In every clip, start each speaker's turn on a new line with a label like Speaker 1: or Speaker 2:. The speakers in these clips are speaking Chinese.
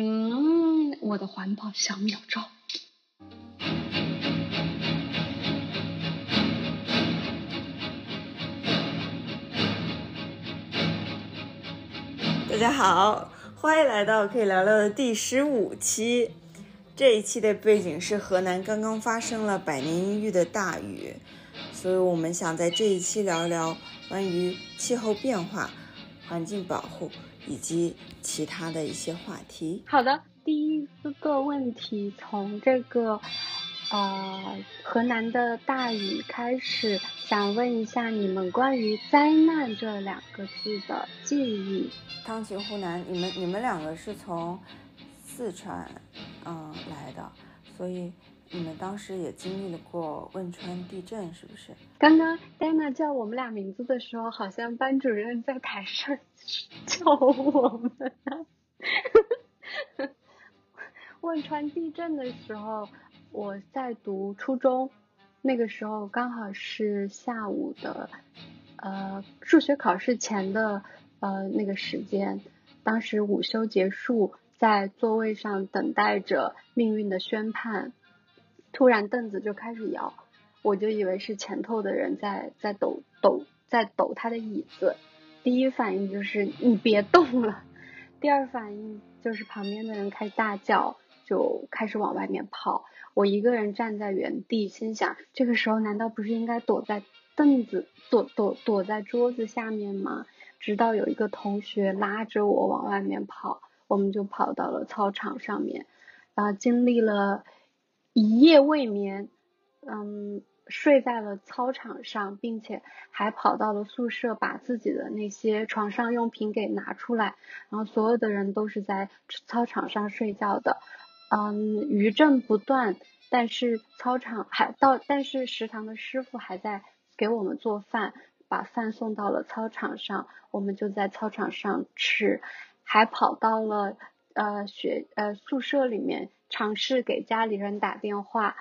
Speaker 1: 嗯，我的环保小妙招。
Speaker 2: 大家好，欢迎来到可以聊聊的第十五期。这一期的背景是河南刚刚发生了百年一遇的大雨，所以我们想在这一期聊一聊关于气候变化、环境保护以及其他的一些话题。
Speaker 1: 好的，第一个问题从这个呃河南的大雨开始，想问一下你们关于灾难这两个字的记忆。
Speaker 2: 汤秦湖南，你们你们两个是从四川嗯来的，所以你们当时也经历了过汶川地震，是不是？
Speaker 1: 刚刚戴娜叫我们俩名字的时候，好像班主任在台上叫我们。汶川地震的时候，我在读初中，那个时候刚好是下午的呃数学考试前的。呃，那个时间，当时午休结束，在座位上等待着命运的宣判，突然凳子就开始摇，我就以为是前头的人在在抖抖在抖他的椅子，第一反应就是你别动了，第二反应就是旁边的人开始大叫，就开始往外面跑，我一个人站在原地，心想这个时候难道不是应该躲在凳子躲躲躲在桌子下面吗？直到有一个同学拉着我往外面跑，我们就跑到了操场上面，然后经历了一夜未眠，嗯，睡在了操场上，并且还跑到了宿舍，把自己的那些床上用品给拿出来，然后所有的人都是在操场上睡觉的，嗯，余震不断，但是操场还到，但是食堂的师傅还在给我们做饭。把饭送到了操场上，我们就在操场上吃，还跑到了呃学呃宿舍里面尝试给家里人打电话，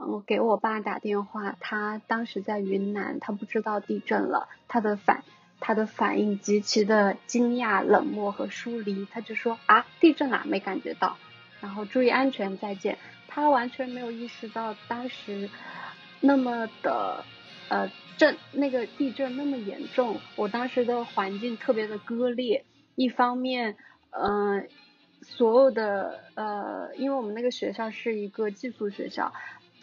Speaker 1: 我，给我爸打电话，他当时在云南，他不知道地震了，他的反他的反应极其的惊讶、冷漠和疏离，他就说啊地震了没感觉到，然后注意安全再见，他完全没有意识到当时那么的呃。震那个地震那么严重，我当时的环境特别的割裂。一方面，嗯，所有的呃，因为我们那个学校是一个寄宿学校，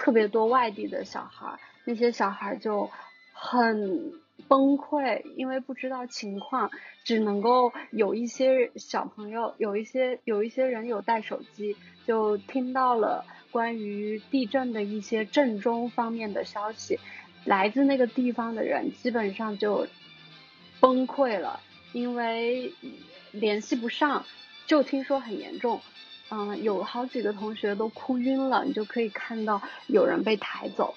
Speaker 1: 特别多外地的小孩，那些小孩就很崩溃，因为不知道情况，只能够有一些小朋友，有一些有一些人有带手机，就听到了关于地震的一些震中方面的消息。来自那个地方的人基本上就崩溃了，因为联系不上，就听说很严重，嗯，有好几个同学都哭晕了，你就可以看到有人被抬走，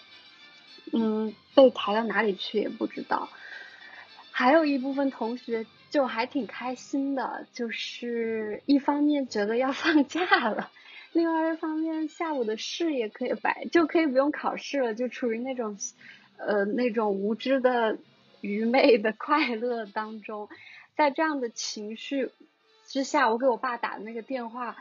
Speaker 1: 嗯，被抬到哪里去也不知道。还有一部分同学就还挺开心的，就是一方面觉得要 放假了，另外一方面下午的试也可以白，就可以不用考试了，就处于那种。呃，那种无知的、愚昧的快乐当中，在这样的情绪之下，我给我爸打的那个电话，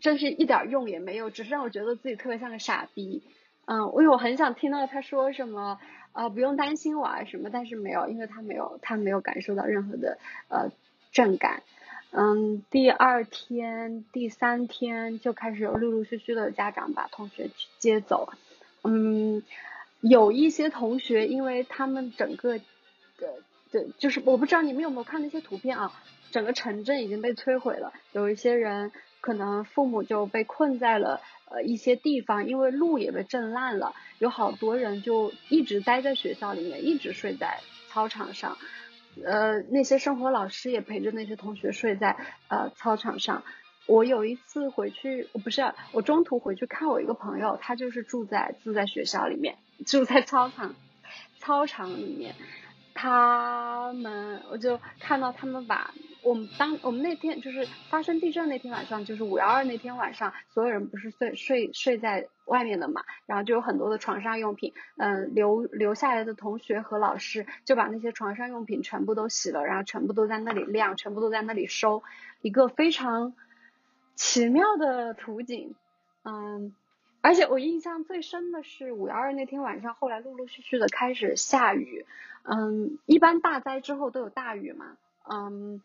Speaker 1: 真是一点用也没有，只是让我觉得自己特别像个傻逼。嗯，因为我很想听到他说什么，呃，不用担心我啊什么，但是没有，因为他没有，他没有感受到任何的呃震感。嗯，第二天、第三天就开始有陆陆续续的家长把同学接走。嗯。有一些同学，因为他们整个的的，就是我不知道你们有没有看那些图片啊，整个城镇已经被摧毁了。有一些人可能父母就被困在了呃一些地方，因为路也被震烂了。有好多人就一直待在学校里面，一直睡在操场上。呃，那些生活老师也陪着那些同学睡在呃操场上。我有一次回去，我不是我中途回去看我一个朋友，他就是住在住在学校里面。住在操场，操场里面，他们我就看到他们把我们当我们那天就是发生地震那天晚上，就是五幺二那天晚上，所有人不是睡睡睡在外面的嘛，然后就有很多的床上用品，嗯，留留下来的同学和老师就把那些床上用品全部都洗了，然后全部都在那里晾，全部都在那里收，一个非常奇妙的图景，嗯，而且我印象最深的是五幺二那天晚上，后来陆陆续续的开始下雨，嗯，一般大灾之后都有大雨嘛，嗯，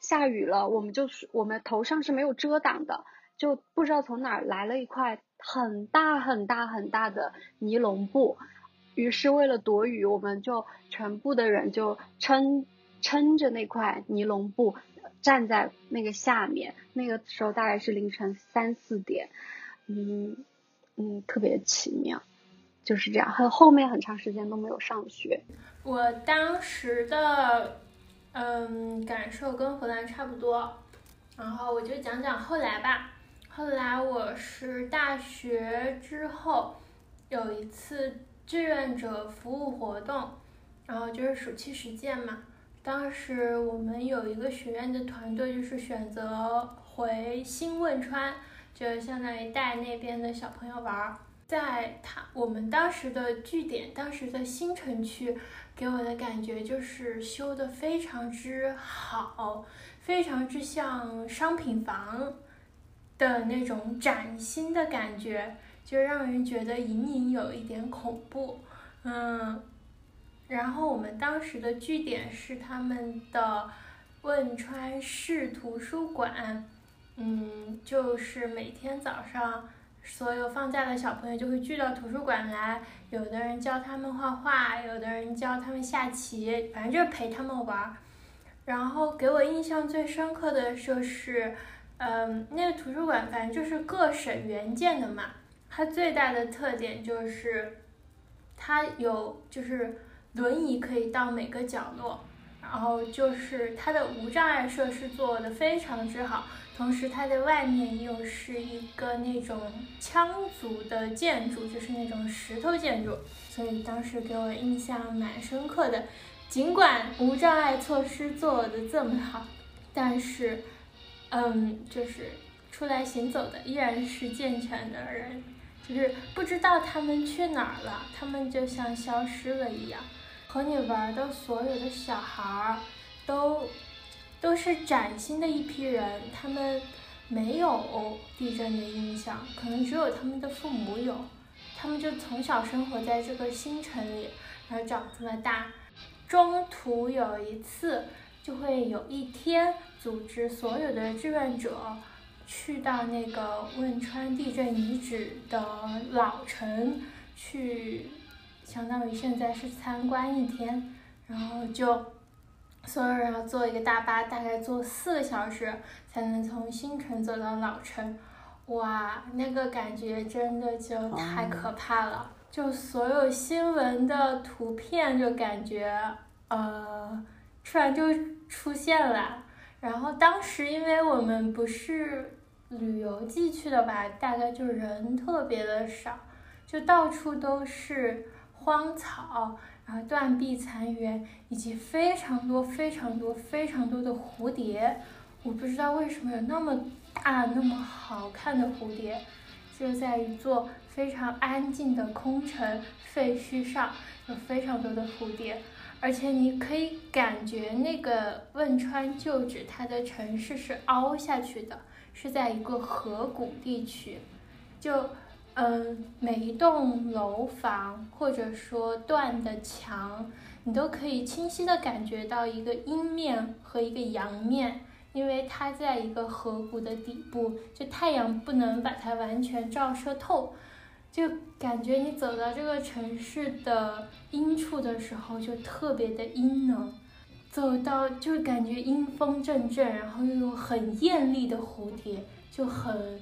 Speaker 1: 下雨了，我们就是我们头上是没有遮挡的，就不知道从哪儿来了一块很大很大很大的尼龙布，于是为了躲雨，我们就全部的人就撑撑着那块尼龙布。站在那个下面，那个时候大概是凌晨三四点，嗯嗯，特别奇妙，就是这样。很后面很长时间都没有上学。
Speaker 3: 我当时的嗯感受跟荷兰差不多，然后我就讲讲后来吧。后来我是大学之后有一次志愿者服务活动，然后就是暑期实践嘛。当时我们有一个学院的团队，就是选择回新汶川，就相当于带那边的小朋友玩儿。在他我们当时的据点，当时的新城区，给我的感觉就是修的非常之好，非常之像商品房的那种崭新的感觉，就让人觉得隐隐有一点恐怖，嗯。然后我们当时的据点是他们的汶川市图书馆，嗯，就是每天早上所有放假的小朋友就会聚到图书馆来，有的人教他们画画，有的人教他们下棋，反正就是陪他们玩儿。然后给我印象最深刻的就是，嗯，那个图书馆反正就是各省援建的嘛，它最大的特点就是它有就是。轮椅可以到每个角落，然后就是它的无障碍设施做的非常之好，同时它的外面又是一个那种羌族的建筑，就是那种石头建筑，所以当时给我印象蛮深刻的。尽管无障碍措施做的这么好，但是，嗯，就是出来行走的依然是健全的人，就是不知道他们去哪儿了，他们就像消失了一样。和你玩的所有的小孩儿，都都是崭新的一批人，他们没有地震的印象，可能只有他们的父母有，他们就从小生活在这个新城里，然后长这么大。中途有一次，就会有一天组织所有的志愿者去到那个汶川地震遗址的老城去。相当于现在是参观一天，然后就所有人要坐一个大巴，大概坐四个小时才能从新城走到老城。哇，那个感觉真的就太可怕了！就所有新闻的图片，就感觉呃，突然就出现了。然后当时因为我们不是旅游季去的吧，大概就人特别的少，就到处都是。荒草，然后断壁残垣，以及非常多、非常多、非常多的蝴蝶。我不知道为什么有那么大、那么好看的蝴蝶，就在一座非常安静的空城废墟上，有非常多的蝴蝶。而且你可以感觉那个汶川旧址，它的城市是凹下去的，是在一个河谷地区，就。嗯，每一栋楼房或者说断的墙，你都可以清晰的感觉到一个阴面和一个阳面，因为它在一个河谷的底部，就太阳不能把它完全照射透，就感觉你走到这个城市的阴处的时候，就特别的阴冷，走到就感觉阴风阵阵，然后又有很艳丽的蝴蝶，就很。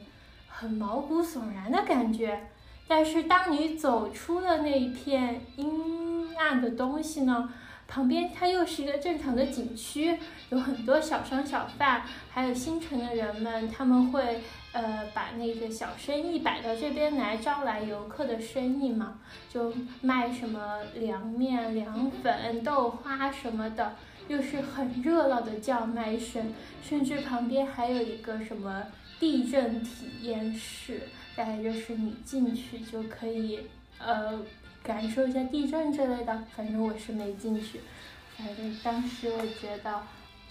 Speaker 3: 很毛骨悚然的感觉，但是当你走出了那一片阴暗的东西呢，旁边它又是一个正常的景区，有很多小商小贩，还有新城的人们，他们会呃把那个小生意摆到这边来招来游客的生意嘛，就卖什么凉面、凉粉、豆花什么的，又是很热闹的叫卖声，甚至旁边还有一个什么。地震体验室，大概就是你进去就可以，呃，感受一下地震之类的。反正我是没进去，反正当时我觉得，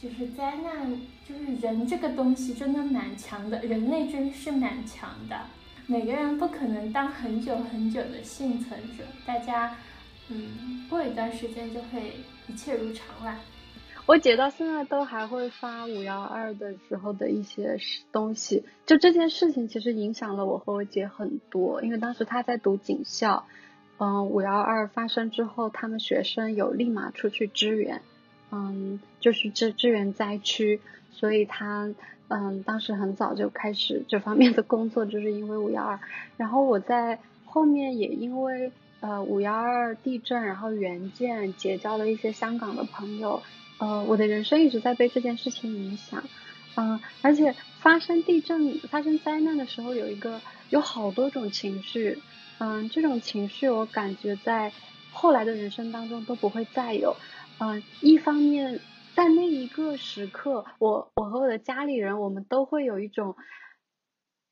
Speaker 3: 就是灾难，就是人这个东西真的蛮强的，人类真是蛮强的。每个人不可能当很久很久的幸存者，大家，嗯，过一段时间就会一切如常了。
Speaker 1: 我姐到现在都还会发五幺二的时候的一些东西，就这件事情其实影响了我和我姐很多，因为当时她在读警校，嗯，五幺二发生之后，他们学生有立马出去支援，嗯，就是支支援灾区，所以她嗯当时很早就开始这方面的工作，就是因为五幺二，然后我在后面也因为呃五幺二地震，然后援建结交了一些香港的朋友。呃，我的人生一直在被这件事情影响，嗯，而且发生地震、发生灾难的时候，有一个有好多种情绪，嗯，这种情绪我感觉在后来的人生当中都不会再有，嗯，一方面在那一个时刻，我我和我的家里人，我们都会有一种，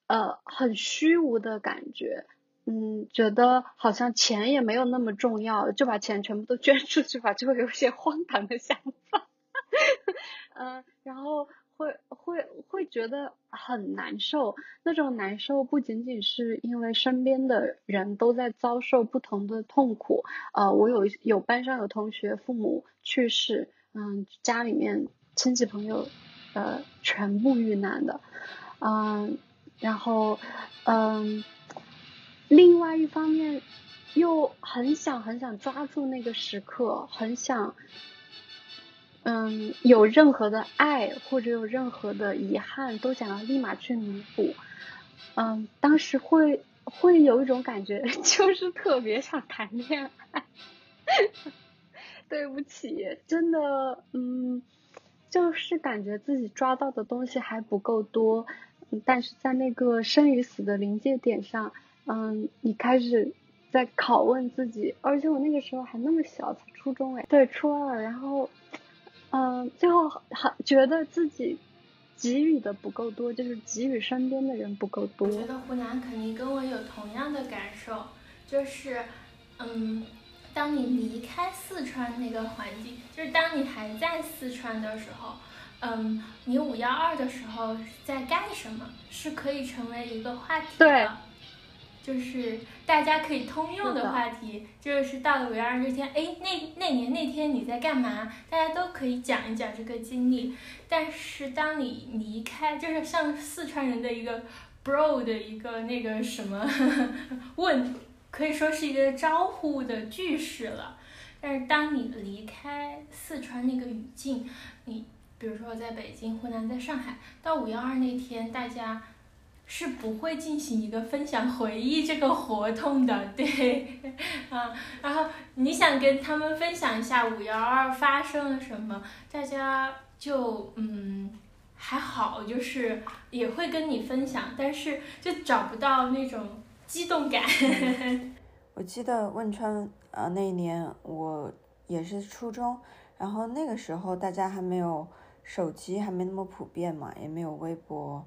Speaker 1: 呃，很虚无的感觉。嗯，觉得好像钱也没有那么重要，就把钱全部都捐出去吧，就会有一些荒唐的想法。嗯，然后会会会觉得很难受，那种难受不仅仅是因为身边的人都在遭受不同的痛苦，呃，我有有班上有同学父母去世，嗯，家里面亲戚朋友呃全部遇难的，嗯，然后嗯。另外一方面，又很想很想抓住那个时刻，很想，嗯，有任何的爱或者有任何的遗憾，都想要立马去弥补。嗯，当时会会有一种感觉，就是特别想谈恋爱。对不起，真的，嗯，就是感觉自己抓到的东西还不够多，但是在那个生与死的临界点上。嗯，你开始在拷问自己，而且我那个时候还那么小，才初中哎，对，初二，然后，嗯，最后还觉得自己给予的不够多，就是给予身边的人不够多。
Speaker 3: 我觉得湖南肯定跟我有同样的感受，就是，嗯，当你离开四川那个环境，就是当你还在四川的时候，嗯，你五幺二的时候在干什么，是可以成为一个话题的。就是大家可以通用的话题，就是到了五幺二这天，哎，那那年那天你在干嘛？大家都可以讲一讲这个经历。但是当你离开，就是像四川人的一个 bro 的一个那个什么 问，可以说是一个招呼的句式了。但是当你离开四川那个语境，你比如说在北京、湖南、在上海，到五幺二那天，大家。是不会进行一个分享回忆这个活动的，对，啊，然后你想跟他们分享一下五幺二发生了什么，大家就嗯还好，就是也会跟你分享，但是就找不到那种激动感。
Speaker 2: 我记得汶川呃那一年我也是初中，然后那个时候大家还没有手机，还没那么普遍嘛，也没有微博。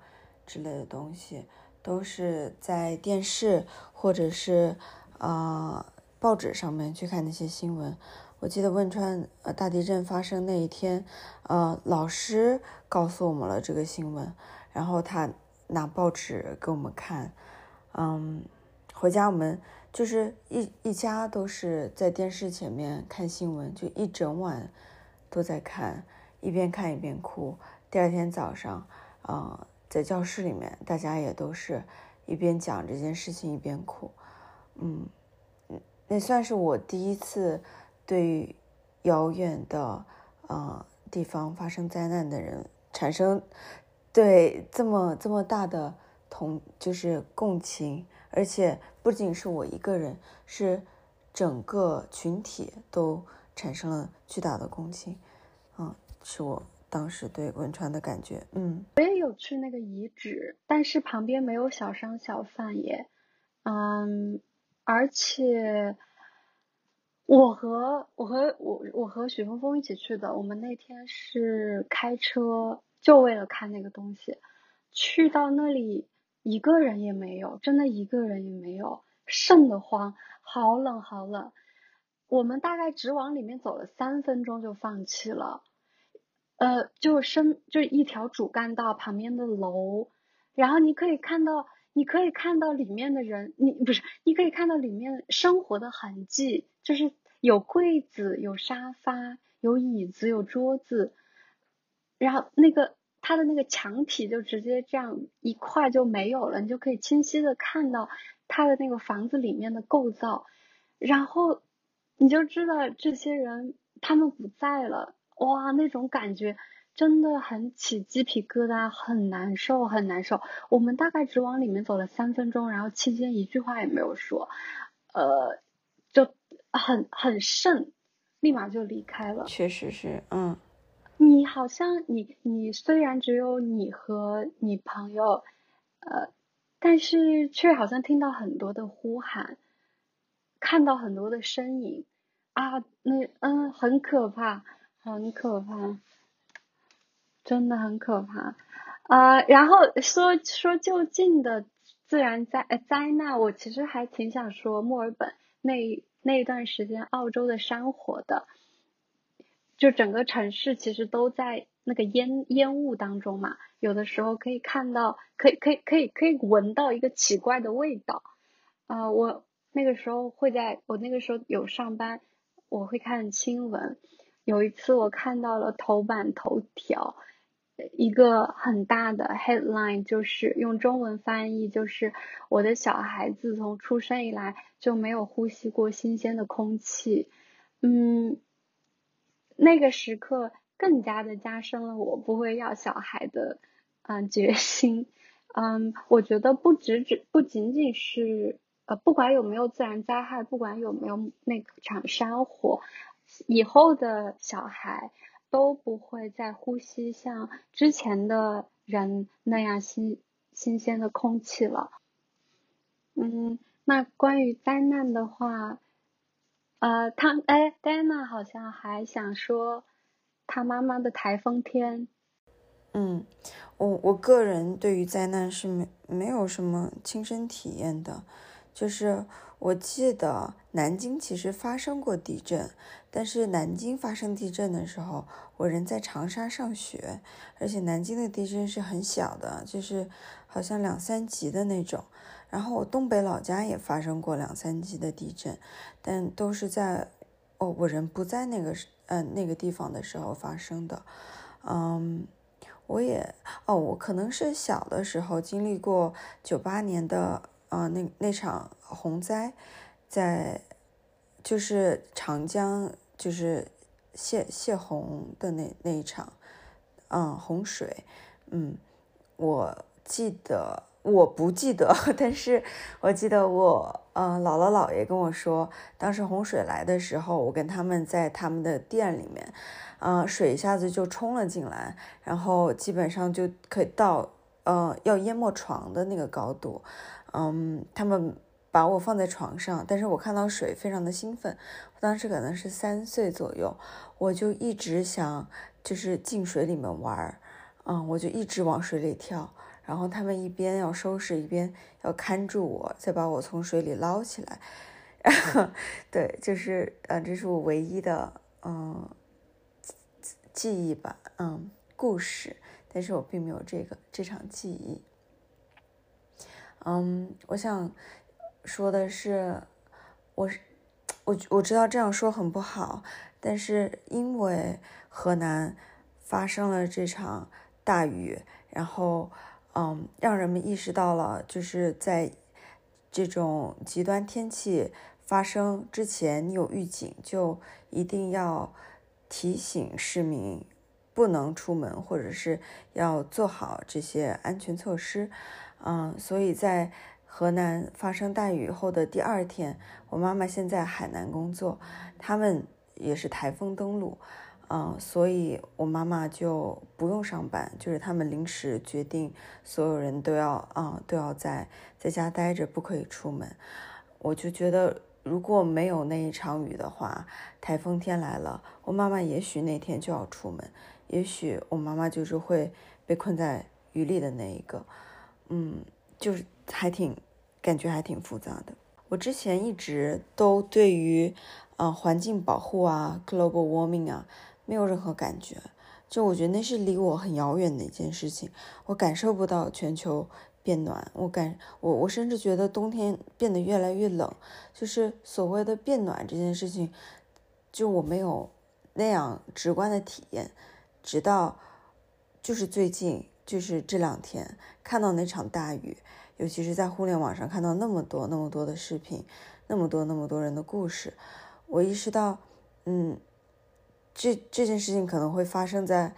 Speaker 2: 之类的东西都是在电视或者是啊报纸上面去看那些新闻。我记得汶川呃大地震发生那一天，呃老师告诉我们了这个新闻，然后他拿报纸给我们看，嗯，回家我们就是一一家都是在电视前面看新闻，就一整晚都在看，一边看一边哭。第二天早上，啊。在教室里面，大家也都是一边讲这件事情一边哭，嗯，那算是我第一次对遥远的呃地方发生灾难的人产生对这么这么大的同就是共情，而且不仅是我一个人，是整个群体都产生了巨大的共情，嗯，是我。当时对汶川的感觉，嗯，
Speaker 1: 我也有去那个遗址，但是旁边没有小商小贩耶，嗯，而且我和我和我我和许峰峰一起去的，我们那天是开车就为了看那个东西，去到那里一个人也没有，真的一个人也没有，瘆得慌，好冷好冷，我们大概只往里面走了三分钟就放弃了。呃，就深就是一条主干道旁边的楼，然后你可以看到，你可以看到里面的人，你不是，你可以看到里面生活的痕迹，就是有柜子、有沙发、有椅子、有桌子，然后那个它的那个墙体就直接这样一块就没有了，你就可以清晰的看到它的那个房子里面的构造，然后你就知道这些人他们不在了。哇，那种感觉真的很起鸡皮疙瘩，很难受，很难受。我们大概只往里面走了三分钟，然后期间一句话也没有说，呃，就很很慎，立马就离开了。
Speaker 2: 确实是，嗯。
Speaker 1: 你好像你你虽然只有你和你朋友，呃，但是却好像听到很多的呼喊，看到很多的身影啊，那嗯，很可怕。很可怕，真的很可怕，呃，然后说说就近的自然灾呃灾难，我其实还挺想说墨尔本那那一段时间澳洲的山火的，就整个城市其实都在那个烟烟雾当中嘛，有的时候可以看到，可以可以可以可以闻到一个奇怪的味道，啊，我那个时候会在我那个时候有上班，我会看新闻。有一次我看到了头版头条，一个很大的 headline，就是用中文翻译，就是我的小孩自从出生以来就没有呼吸过新鲜的空气。嗯，那个时刻更加的加深了我不会要小孩的嗯决心。嗯，我觉得不只只不仅仅是呃，不管有没有自然灾害，不管有没有那场山火。以后的小孩都不会再呼吸像之前的人那样新新鲜的空气了。嗯，那关于灾难的话，呃，他哎，戴安娜好像还想说他妈妈的台风天。
Speaker 2: 嗯，我我个人对于灾难是没没有什么亲身体验的，就是。我记得南京其实发生过地震，但是南京发生地震的时候，我人在长沙上学，而且南京的地震是很小的，就是好像两三级的那种。然后我东北老家也发生过两三级的地震，但都是在哦我人不在那个嗯那个地方的时候发生的。嗯，我也哦我可能是小的时候经历过九八年的。啊，那那场洪灾，在就是长江就是泄泄洪的那那一场，嗯，洪水，嗯，我记得我不记得，但是我记得我，嗯，姥姥姥爷跟我说，当时洪水来的时候，我跟他们在他们的店里面，嗯，水一下子就冲了进来，然后基本上就可以到，嗯，要淹没床的那个高度。嗯，他们把我放在床上，但是我看到水非常的兴奋。我当时可能是三岁左右，我就一直想就是进水里面玩儿，嗯，我就一直往水里跳。然后他们一边要收拾，一边要看住我，再把我从水里捞起来。对，就是呃，这是我唯一的嗯记忆吧，嗯，故事。但是我并没有这个这场记忆。嗯，我想说的是，我是我我知道这样说很不好，但是因为河南发生了这场大雨，然后嗯，让人们意识到了，就是在这种极端天气发生之前，你有预警，就一定要提醒市民不能出门，或者是要做好这些安全措施。嗯，所以在河南发生大雨后的第二天，我妈妈现在海南工作，他们也是台风登陆，嗯，所以我妈妈就不用上班，就是他们临时决定，所有人都要啊都要在在家待着，不可以出门。我就觉得，如果没有那一场雨的话，台风天来了，我妈妈也许那天就要出门，也许我妈妈就是会被困在雨里的那一个。嗯，就是还挺感觉还挺复杂的。我之前一直都对于，呃，环境保护啊，global warming 啊，没有任何感觉。就我觉得那是离我很遥远的一件事情，我感受不到全球变暖，我感我我甚至觉得冬天变得越来越冷，就是所谓的变暖这件事情，就我没有那样直观的体验，直到就是最近就是这两天看到那场大雨，尤其是在互联网上看到那么多那么多的视频，那么多那么多人的故事，我意识到，嗯。这这件事情可能会发生在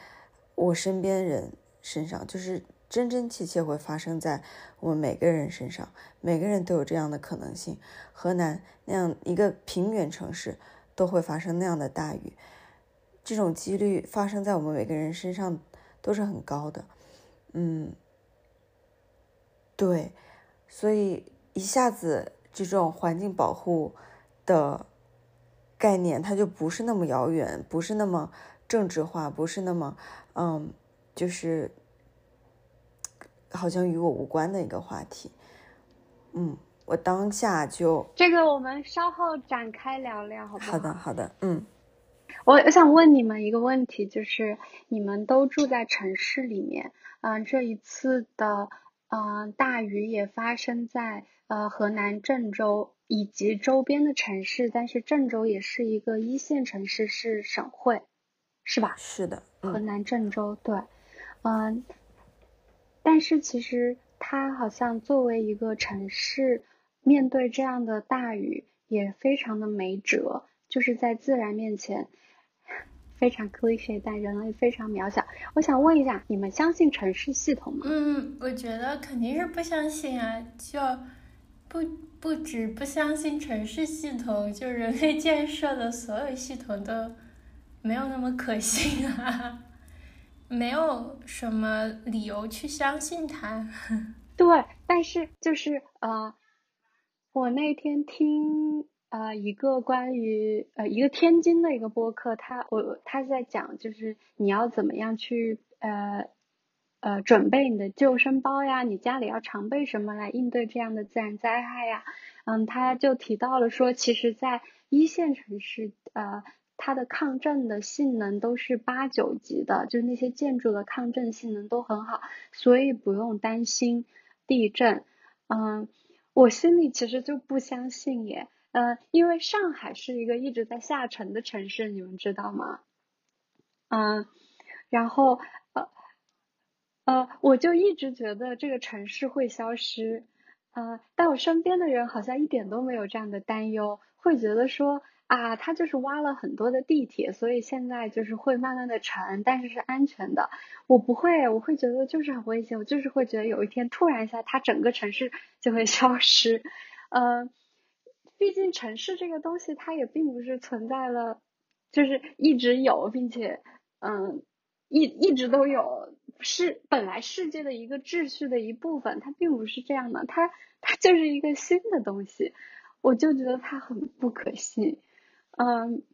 Speaker 2: 我身边人身上，就是真真切切会发生在我们每个人身上，每个人都有这样的可能性。河南那样一个平原城市都会发生那样的大雨，这种几率发生在我们每个人身上都是很高的。嗯，对，所以一下子这种环境保护的。概念它就不是那么遥远，不是那么政治化，不是那么嗯，就是好像与我无关的一个话题。嗯，我当下就
Speaker 1: 这个，我们稍后展开聊聊，好不好？
Speaker 2: 好的，好的，嗯。
Speaker 1: 我我想问你们一个问题，就是你们都住在城市里面，嗯，这一次的嗯大雨也发生在呃河南郑州。以及周边的城市，但是郑州也是一个一线城市，是省会，是吧？
Speaker 2: 是的，
Speaker 1: 河南郑州，对，嗯，但是其实它好像作为一个城市，面对这样的大雨也非常的没辙，就是在自然面前非常 cliche，但人类非常渺小。我想问一下，你们相信城市系统吗？
Speaker 3: 嗯，我觉得肯定是不相信啊，就不。不止不相信城市系统，就人类建设的所有系统都没有那么可信啊，没有什么理由去相信它。
Speaker 1: 对，但是就是呃，我那天听呃一个关于呃一个天津的一个播客，他我他在讲就是你要怎么样去呃。呃，准备你的救生包呀，你家里要常备什么来应对这样的自然灾害呀？嗯，他就提到了说，其实，在一线城市，呃，它的抗震的性能都是八九级的，就是那些建筑的抗震性能都很好，所以不用担心地震。嗯，我心里其实就不相信耶，嗯，因为上海是一个一直在下沉的城市，你们知道吗？嗯，然后。呃呃，我就一直觉得这个城市会消失，呃，但我身边的人好像一点都没有这样的担忧，会觉得说啊，他就是挖了很多的地铁，所以现在就是会慢慢的沉，但是是安全的。我不会，我会觉得就是很危险，我就是会觉得有一天突然一下，它整个城市就会消失。呃，毕竟城市这个东西，它也并不是存在了，就是一直有，并且嗯，一一直都有。是本来世界的一个秩序的一部分，它并不是这样的，它它就是一个新的东西，我就觉得它很不可信，嗯，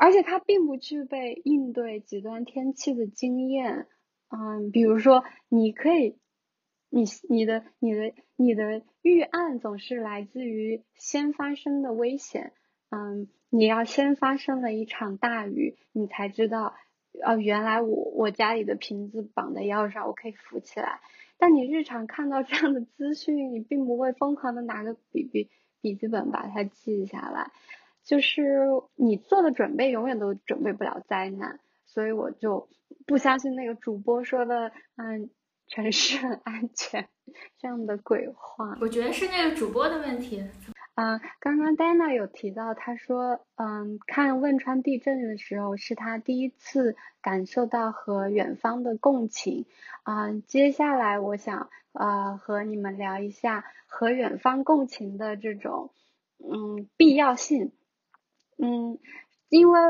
Speaker 1: 而且它并不具备应对极端天气的经验，嗯，比如说你可以，你你的你的你的预案总是来自于先发生的危险，嗯，你要先发生了一场大雨，你才知道。哦，原来我我家里的瓶子绑在腰上，我可以扶起来。但你日常看到这样的资讯，你并不会疯狂的拿个笔笔笔记本把它记下来。就是你做的准备永远都准备不了灾难，所以我就不相信那个主播说的，嗯，城市很安全这样的鬼话。
Speaker 3: 我觉得是那个主播的问题。
Speaker 1: 嗯，刚刚戴娜有提到，她说，嗯，看汶川地震的时候是她第一次感受到和远方的共情。嗯，接下来我想，呃，和你们聊一下和远方共情的这种，嗯，必要性。嗯，因为，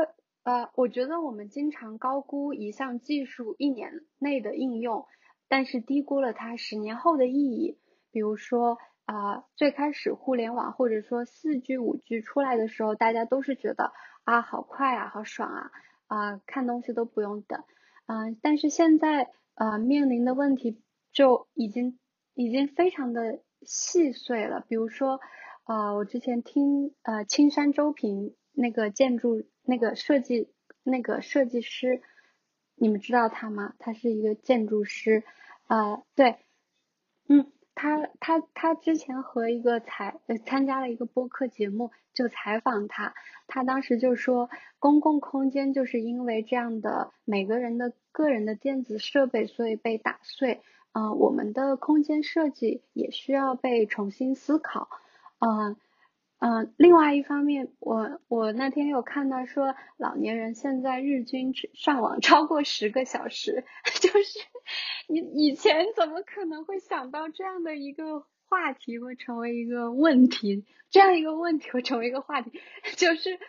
Speaker 1: 呃，我觉得我们经常高估一项技术一年内的应用，但是低估了它十年后的意义。比如说。啊，最开始互联网或者说四 G、五 G 出来的时候，大家都是觉得啊，好快啊，好爽啊，啊，看东西都不用等，嗯，但是现在呃面临的问题就已经已经非常的细碎了。比如说，呃，我之前听呃青山周平那个建筑那个设计那个设计师你们知道他吗？他是一个建筑师，呃，对，嗯，他他他之前和一个采参加了一个播客节目，就采访他，他当时就说，公共空间就是因为这样的每个人的个人的电子设备，所以被打碎，嗯，我们的空间设计也需要被重新思考，嗯。嗯，另外一方面，我我那天有看到说，老年人现在日均上网 超过十个小时，就是你以前怎么可能会想到这样的一个话题会成为一个问题，这样一个问题会成为一个话题，就是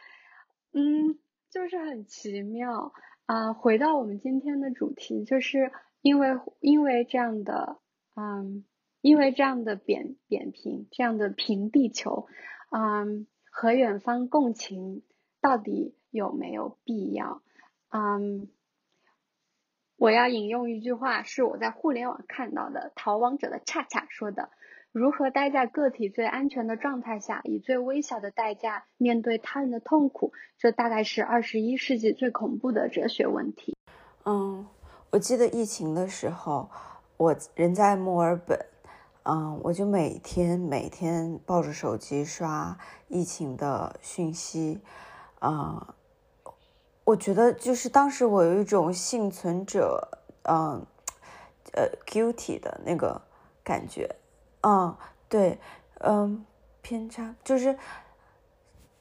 Speaker 1: 嗯，就是很奇妙啊。回到我们今天的主题，就是因为因为这样的嗯，因为这样的扁扁平，这样的平地球。嗯，和远方共情到底有没有必要？嗯，我要引用一句话，是我在互联网看到的，逃亡者的恰恰说的：“如何待在个体最安全的状态下，以最微小的代价面对他人的痛苦？”这大概是二十一世纪最恐怖的哲学问题。
Speaker 2: 嗯，我记得疫情的时候，我人在墨尔本。嗯，我就每天每天抱着手机刷疫情的讯息，啊，我觉得就是当时我有一种幸存者，嗯，呃，guilty 的那个感觉，嗯，对，嗯，偏差就是，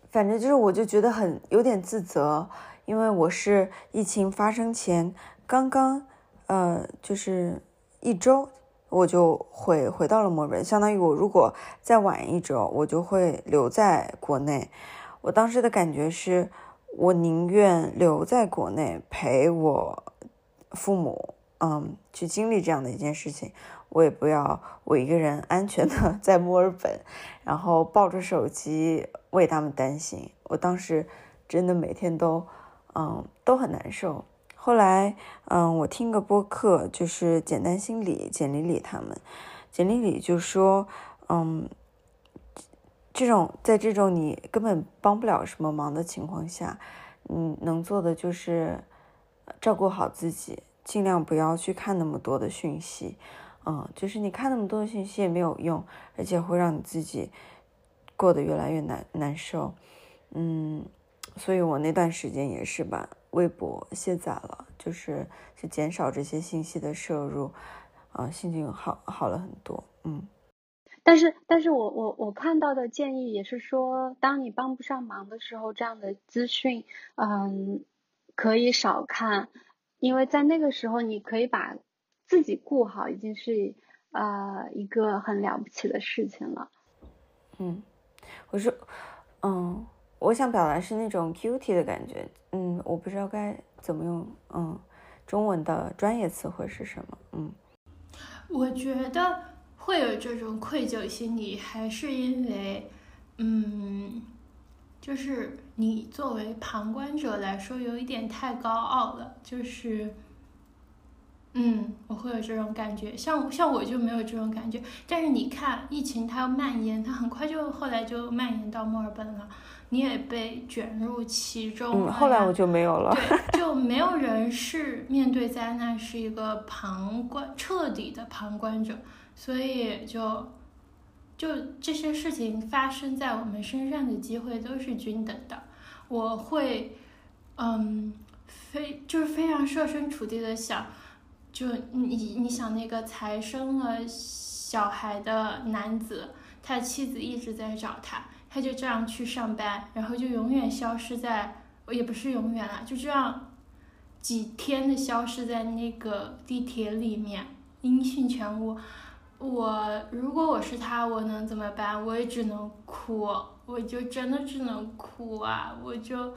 Speaker 2: 反正就是我就觉得很有点自责，因为我是疫情发生前刚刚，呃，就是一周。我就会回到了墨尔本，相当于我如果再晚一周，我就会留在国内。我当时的感觉是，我宁愿留在国内陪我父母，嗯，去经历这样的一件事情，我也不要我一个人安全的 在墨尔本，然后抱着手机为他们担心。我当时真的每天都，嗯，都很难受。后来，嗯，我听个播客，就是简单心理简丽丽他们，简丽丽就说，嗯，这种在这种你根本帮不了什么忙的情况下，你能做的就是照顾好自己，尽量不要去看那么多的讯息，嗯，就是你看那么多的信息也没有用，而且会让你自己过得越来越难难受，嗯，所以我那段时间也是吧。微博卸载了，就是去减少这些信息的摄入，啊，心情好好了很多，嗯。
Speaker 1: 但是，但是我我我看到的建议也是说，当你帮不上忙的时候，这样的资讯，嗯，可以少看，因为在那个时候你可以把自己顾好，已经是呃一个很了不起的事情了。
Speaker 2: 嗯，我说，嗯。我想表达是那种 guilty 的感觉，嗯，我不知道该怎么用，嗯，中文的专业词汇是什么，嗯，
Speaker 3: 我觉得会有这种愧疚心理，还是因为，嗯，就是你作为旁观者来说，有一点太高傲了，就是。嗯，我会有这种感觉，像像我就没有这种感觉。但是你看，疫情它要蔓延，它很快就后来就蔓延到墨尔本了，你也被卷入其中。
Speaker 2: 嗯，后来我就没有了。
Speaker 3: 对，就没有人是面对灾难是一个旁观，彻底的旁观者，所以就就这些事情发生在我们身上的机会都是均等的。我会，嗯，非就是非常设身处地的想。就你你想那个才生了小孩的男子，他妻子一直在找他，他就这样去上班，然后就永远消失在，也不是永远了，就这样几天的消失在那个地铁里面，音讯全无。我如果我是他，我能怎么办？我也只能哭，我就真的只能哭啊！我就，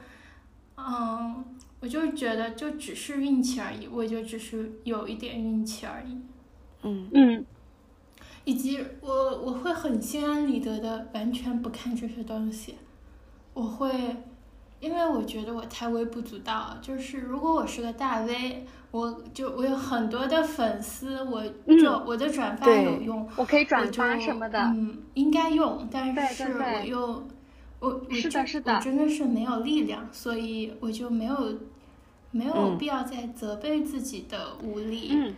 Speaker 3: 嗯。我就觉得就只是运气而已，我就只是有一点运气而已。
Speaker 2: 嗯
Speaker 1: 嗯，
Speaker 3: 以及我我会很心安理得的完全不看这些东西，我会，因为我觉得我太微不足道。就是如果我是个大 V，我就我有很多的粉丝，我就我的转发有用，
Speaker 1: 我可以转发什么的，
Speaker 3: 嗯，应该用，但是我又。我我
Speaker 1: 是的，是的，
Speaker 3: 我真的是没有力量，所以我就没有没有必要再责备自己的无力。
Speaker 1: 嗯。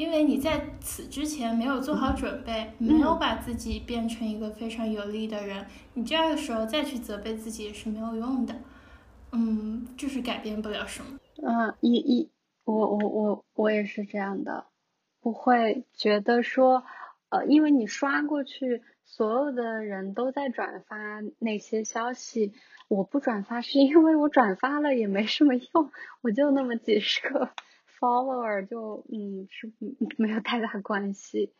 Speaker 3: 因为你在此之前没有做好准备，没有把自己变成一个非常有力的人，你这样的时候再去责备自己也是没有用的，嗯，就是改变不了什么。
Speaker 1: 嗯，一一，我我我我也是这样的，不会觉得说，呃，因为你刷过去，所有的人都在转发那些消息，我不转发是因为我转发了也没什么用，我就那么几十个。Follower 就嗯是没有太大关系，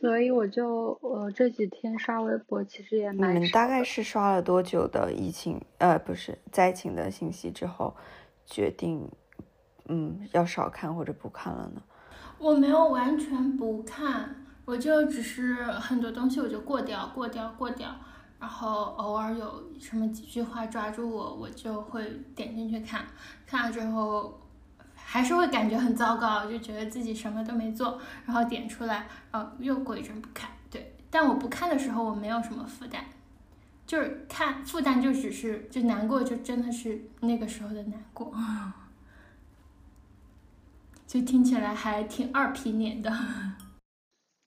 Speaker 1: 所以我就呃这几天刷微博其实也蛮。
Speaker 2: 你们大概是刷了多久的疫情呃不是灾情的信息之后，决定嗯要少看或者不看了呢？
Speaker 3: 我没有完全不看，我就只是很多东西我就过掉过掉过掉，然后偶尔有什么几句话抓住我，我就会点进去看，看了之后。还是会感觉很糟糕，就觉得自己什么都没做，然后点出来，呃，又过一阵不看，对。但我不看的时候，我没有什么负担，就是看负担就只是就难过，就真的是那个时候的难过，就听起来还挺二皮脸的。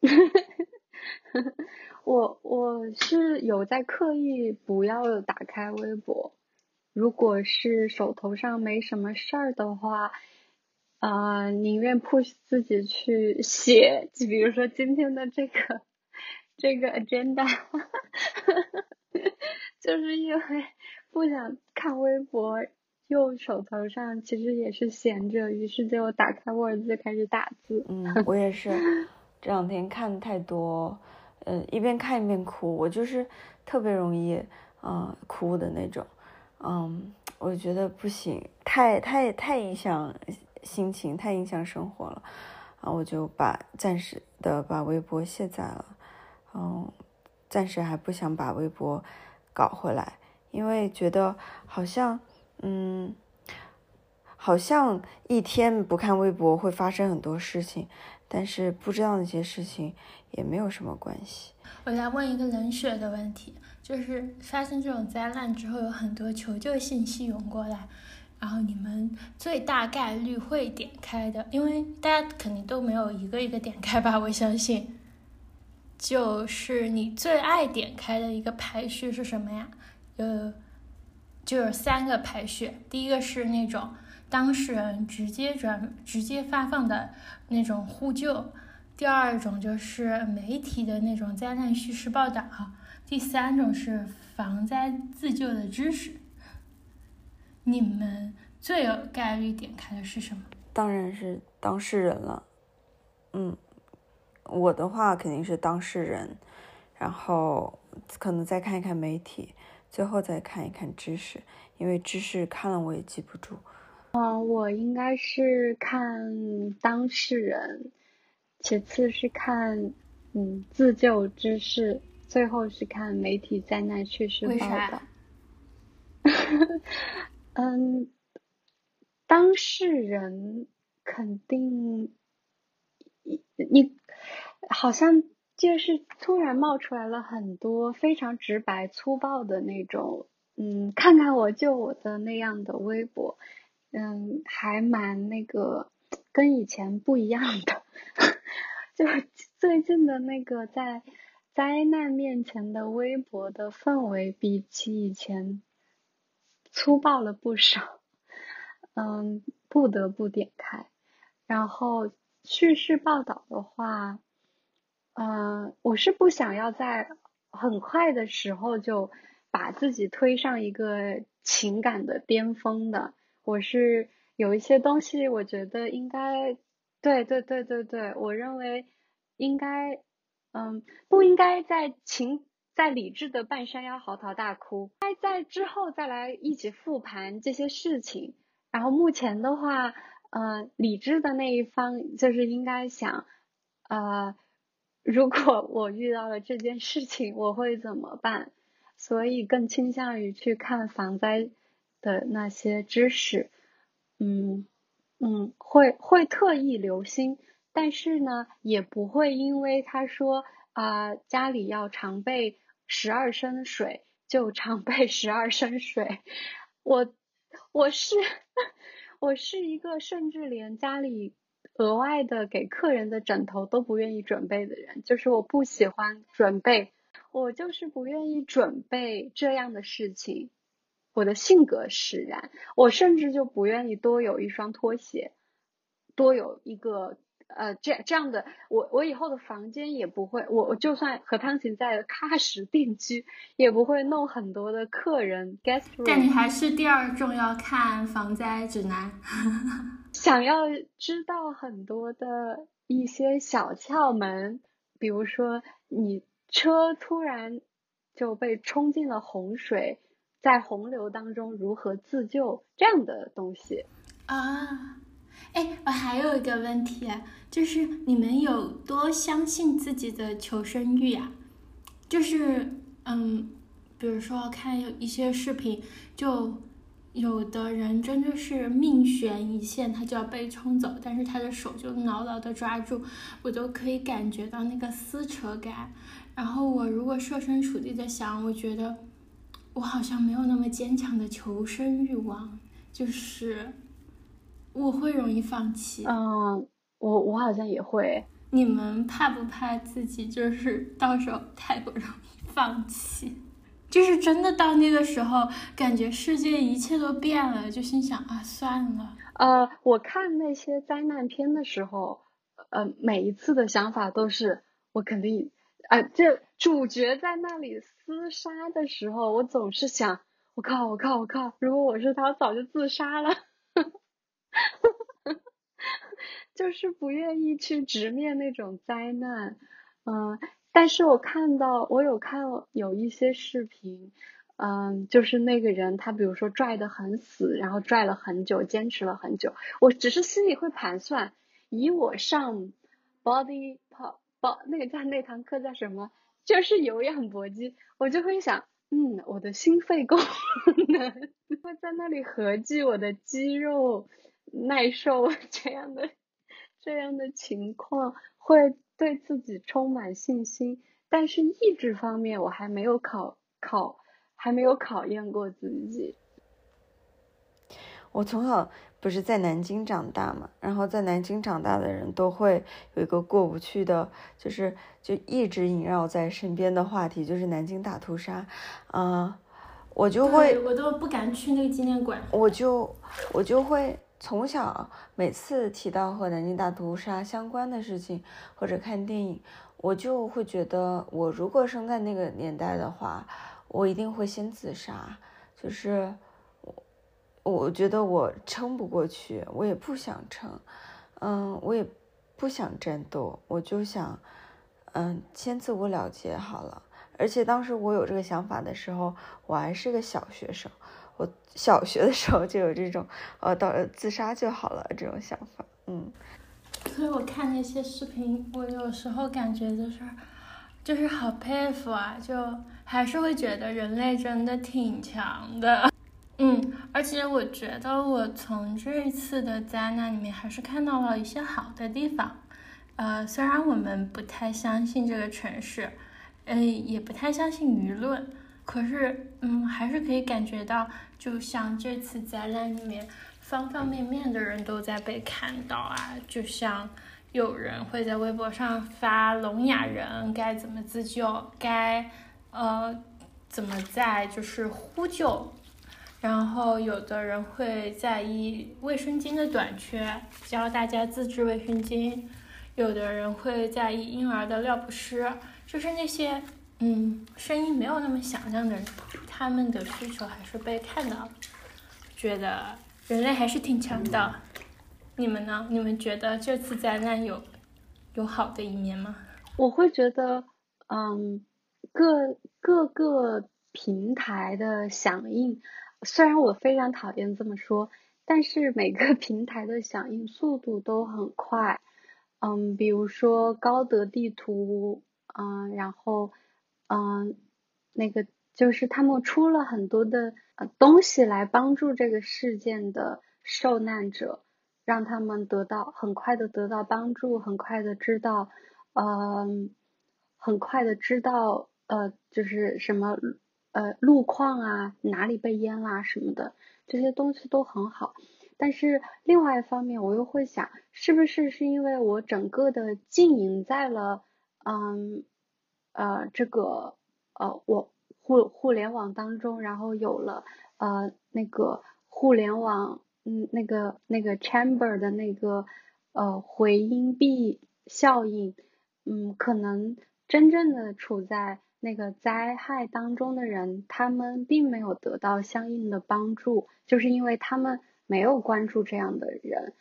Speaker 1: 我我是有在刻意不要打开微博，如果是手头上没什么事儿的话。啊，宁愿 push 自己去写，就比如说今天的这个这个 agenda，就是因为不想看微博，又手头上其实也是闲着，于是就打开 Word 就开始打字。
Speaker 2: 嗯，我也是，这两天看太多，嗯，一边看一边哭，我就是特别容易啊哭的那种，嗯，我觉得不行，太太太影响。心情太影响生活了，啊，我就把暂时的把微博卸载了，嗯，暂时还不想把微博搞回来，因为觉得好像，嗯，好像一天不看微博会发生很多事情，但是不知道那些事情也没有什么关系。
Speaker 3: 我来问一个冷血的问题，就是发生这种灾难之后，有很多求救信息涌过来。然后你们最大概率会点开的，因为大家肯定都没有一个一个点开吧？我相信，就是你最爱点开的一个排序是什么呀？呃，就有三个排序，第一个是那种当事人直接转、直接发放的那种呼救，第二种就是媒体的那种灾难叙事报道，第三种是防灾自救的知识。你们最有概率点开的是什么？
Speaker 2: 当然是当事人了。嗯，我的话肯定是当事人，然后可能再看一看媒体，最后再看一看知识，因为知识看了我也记不住。
Speaker 1: 嗯，我应该是看当事人，其次是看嗯自救知识，最后是看媒体灾难叙事报道。嗯，当事人肯定，你好像就是突然冒出来了很多非常直白粗暴的那种，嗯，看看我救我的那样的微博，嗯，还蛮那个跟以前不一样的，就最近的那个在灾难面前的微博的氛围，比起以前。粗暴了不少，嗯，不得不点开。然后叙事报道的话，嗯，我是不想要在很快的时候就把自己推上一个情感的巅峰的。我是有一些东西，我觉得应该，对对对对对，我认为应该，嗯，不应该在情。在理智的半山腰嚎啕大哭，该在之后再来一起复盘这些事情。然后目前的话，呃，理智的那一方就是应该想，呃，如果我遇到了这件事情，我会怎么办？所以更倾向于去看防灾的那些知识，嗯嗯，会会特意留心，但是呢，也不会因为他说啊家里要常备。十二升水就常备十二升水，我我是我是一个甚至连家里额外的给客人的枕头都不愿意准备的人，就是我不喜欢准备，我就是不愿意准备这样的事情。我的性格使然，我甚至就不愿意多有一双拖鞋，多有一个呃这这样的，我我以后的房间也不会，我我就算和汤勤在喀什定居，也不会弄很多的客人 guest room。
Speaker 3: 但你还是第二重要看防灾指南，
Speaker 1: 想要知道很多的一些小窍门，比如说你车突然就被冲进了洪水。在洪流当中如何自救这样的东西
Speaker 3: 啊？哎，我还有一个问题，就是你们有多相信自己的求生欲呀？就是嗯，比如说看有一些视频，就有的人真的是命悬一线，他就要被冲走，但是他的手就牢牢的抓住，我都可以感觉到那个撕扯感。然后我如果设身处地的想，我觉得。我好像没有那么坚强的求生欲望，就是我会容易放弃。
Speaker 1: 嗯，我我好像也会。
Speaker 3: 你们怕不怕自己就是到时候太不容易放弃？就是真的到那个时候，感觉世界一切都变了，就心想啊，算了。
Speaker 1: 呃，我看那些灾难片的时候，呃，每一次的想法都是我肯定。啊，这主角在那里厮杀的时候，我总是想，我靠，我靠，我靠！如果我是他，早就自杀了。就是不愿意去直面那种灾难，嗯，但是我看到，我有看有一些视频，嗯，就是那个人他比如说拽的很死，然后拽了很久，坚持了很久，我只是心里会盘算，以我上 body pop。哦，那个叫那堂课叫什么？就是有氧搏击。我就会想，嗯，我的心肺功能 会在那里合计我的肌肉耐受 这样的这样的情况，会对自己充满信心。但是意志方面，我还没有考考，还没有考验过自己。
Speaker 2: 我从小。不是在南京长大嘛？然后在南京长大的人都会有一个过不去的，就是就一直萦绕在身边的话题，就是南京大屠杀。啊，我就会，
Speaker 3: 我都不敢去那个纪念馆。
Speaker 2: 我就我就会从小每次提到和南京大屠杀相关的事情，或者看电影，我就会觉得，我如果生在那个年代的话，我一定会先自杀，就是。我我觉得我撑不过去，我也不想撑，嗯，我也不想战斗，我就想，嗯，先自我了结好了。而且当时我有这个想法的时候，我还是个小学生，我小学的时候就有这种，呃，到自杀就好了这种想法，嗯。
Speaker 3: 所以我看那些视频，我有时候感觉就是，就是好佩服啊，就还是会觉得人类真的挺强的。嗯，而且我觉得我从这一次的灾难里面还是看到了一些好的地方。呃，虽然我们不太相信这个城市，呃，也不太相信舆论，可是，嗯，还是可以感觉到，就像这次灾难里面，方方面面的人都在被看到啊。就像有人会在微博上发聋哑人该怎么自救，该呃怎么在就是呼救。然后有的人会在意卫生巾的短缺，教大家自制卫生巾；有的人会在意婴儿的尿不湿，就是那些嗯声音没有那么响亮的人，他们的需求还是被看到了。觉得人类还是挺强的。你们呢？你们觉得这次灾难有有好的一面吗？
Speaker 1: 我会觉得，嗯，各各个平台的响应。虽然我非常讨厌这么说，但是每个平台的响应速度都很快。嗯，比如说高德地图，嗯，然后，嗯，那个就是他们出了很多的呃东西来帮助这个事件的受难者，让他们得到很快的得到帮助，很快的知道，嗯，很快的知道，呃，就是什么。呃，路况啊，哪里被淹啦什么的，这些东西都很好。但是另外一方面，我又会想，是不是是因为我整个的经营在了，嗯，呃，这个呃，我互互联网当中，然后有了呃那个互联网，嗯，那个那个 chamber 的那个呃回音壁效应，嗯，可能真正的处在那个灾害当中的人，他们并没有得到相应的帮助，就是因为他们。没有关注这样的人，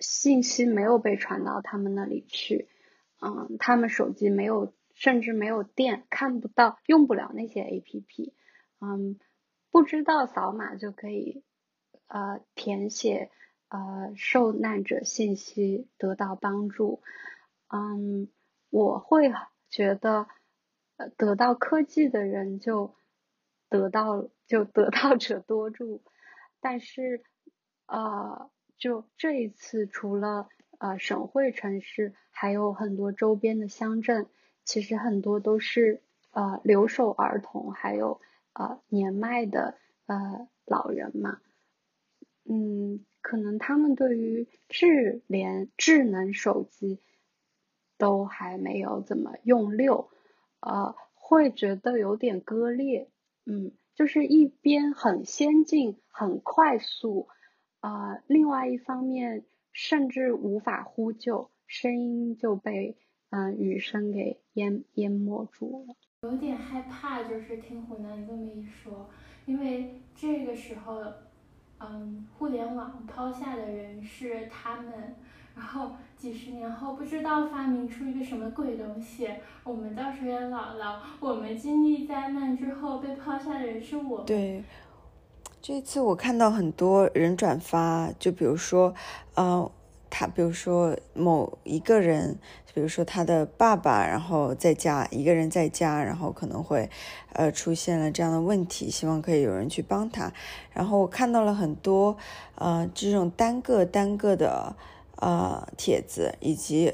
Speaker 1: 信息没有被传到他们那里去，嗯，他们手机没有，甚至没有电，看不到，用不了那些 A P P，嗯，不知道扫码就可以，呃，填写呃受难者信息得到帮助，嗯，我会觉得，呃，得到科技的人就得到就得到者多助，但是。呃，就这一次，除了呃省会城市，还有很多周边的乡镇，其实很多都是呃留守儿童，还有呃年迈的呃老人嘛。嗯，可能他们对于智联智能手机都还没有怎么用六，呃，会觉得有点割裂。嗯，就是一边很先进，很快速。啊，另外一方面，甚至无法呼救，声音就被嗯雨声给淹淹没住了。
Speaker 3: 有点害怕，就是听湖南这么一说，因为这个时候，嗯，互联网抛下的人是他们，然后几十年后不知道发明出一个什么鬼东西，我们到时候也老了，我们经历灾难之后被抛下的人是我们。
Speaker 2: 对。这次我看到很多人转发，就比如说，呃，他比如说某一个人，比如说他的爸爸，然后在家一个人在家，然后可能会，呃，出现了这样的问题，希望可以有人去帮他。然后我看到了很多，呃，这种单个单个的，呃，帖子，以及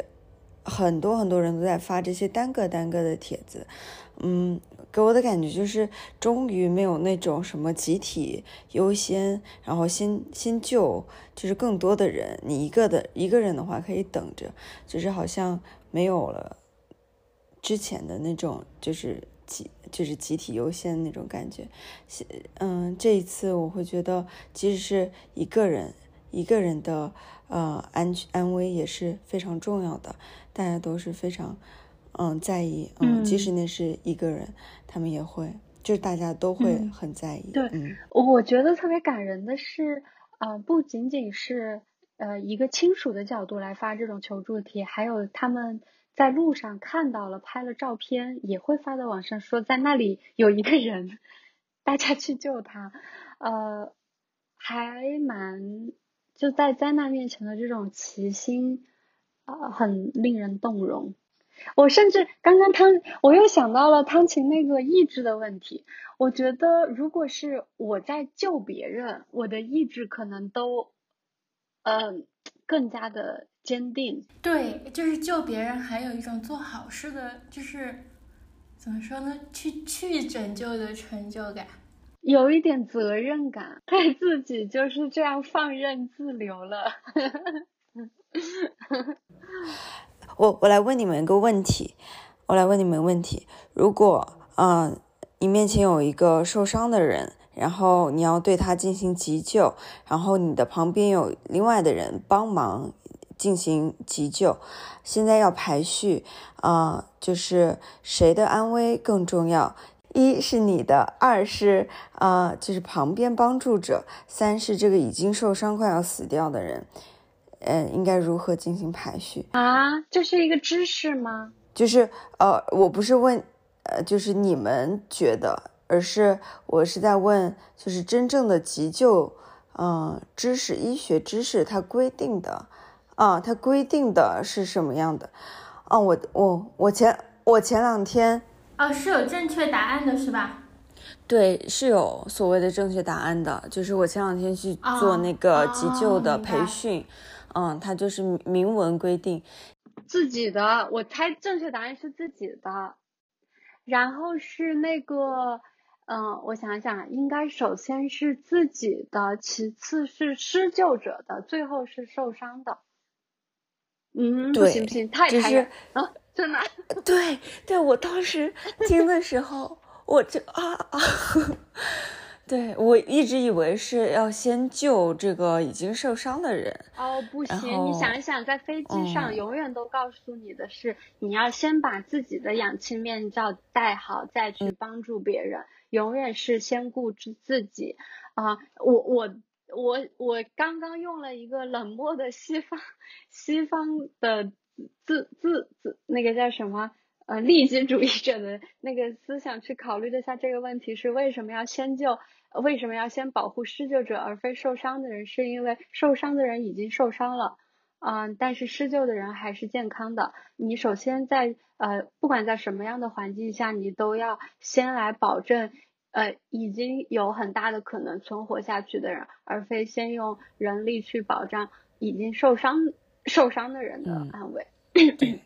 Speaker 2: 很多很多人都在发这些单个单个的帖子，嗯。给我的感觉就是，终于没有那种什么集体优先，然后先先救，就是更多的人，你一个的一个人的话可以等着，就是好像没有了之前的那种，就是集就是集体优先那种感觉。嗯，这一次我会觉得，即使是一个人，一个人的呃安安危也是非常重要的，大家都是非常。嗯，在意，嗯，即使那是一个人，他们也会，就是大家都会很在意。
Speaker 1: 对，
Speaker 2: 嗯，
Speaker 1: 我觉得特别感人的是，呃，不仅仅是呃一个亲属的角度来发这种求助帖，还有他们在路上看到了，拍了照片，也会发到网上说在那里有一个人，大家去救他，呃，还蛮就在灾难面前的这种齐心，啊，很令人动容。我甚至刚刚汤，我又想到了汤琴那个意志的问题。我觉得，如果是我在救别人，我的意志可能都，嗯，更加的坚定。
Speaker 3: 对，就是救别人，还有一种做好事的，就是怎么说呢？去去拯救的成就感，
Speaker 1: 有一点责任感，对自己就是这样放任自流了。
Speaker 2: 我我来问你们一个问题，我来问你们问题：如果嗯，你面前有一个受伤的人，然后你要对他进行急救，然后你的旁边有另外的人帮忙进行急救，现在要排序啊，就是谁的安危更重要？一是你的，二是啊，就是旁边帮助者，三是这个已经受伤快要死掉的人。嗯，应该如何进行排序
Speaker 1: 啊？这是一个知识吗？
Speaker 2: 就是呃，我不是问，呃，就是你们觉得，而是我是在问，就是真正的急救，嗯，知识，医学知识它规定的，啊，它规定的是什么样的？啊，我我我前我前两天，
Speaker 3: 啊，是有正确答案的是吧？
Speaker 2: 对，是有所谓的正确答案的，就是我前两天去做那个急救的培训。嗯，它就是明文规定
Speaker 1: 自己的，我猜正确答案是自己的，然后是那个嗯，我想想，应该首先是自己的，其次是施救者的，最后是受伤的。嗯，不行不行，太残忍啊！真的。
Speaker 2: 对对，我当时听的时候，我就啊啊。对，我一直以为是要先救这个已经受伤的人。
Speaker 1: 哦，不行，你想一想，在飞机上永远都告诉你的是，你要先把自己的氧气面罩戴好，再去帮助别人，永远是先顾自自己。啊，我我我我刚刚用了一个冷漠的西方西方的自自自那个叫什么？呃，利己主义者的那个思想去考虑了下这个问题，是为什么要先救？为什么要先保护施救者而非受伤的人？是因为受伤的人已经受伤了，嗯，但是施救的人还是健康的。你首先在呃，不管在什么样的环境下，你都要先来保证呃已经有很大的可能存活下去的人，而非先用人力去保障已经受伤受伤的人的安危。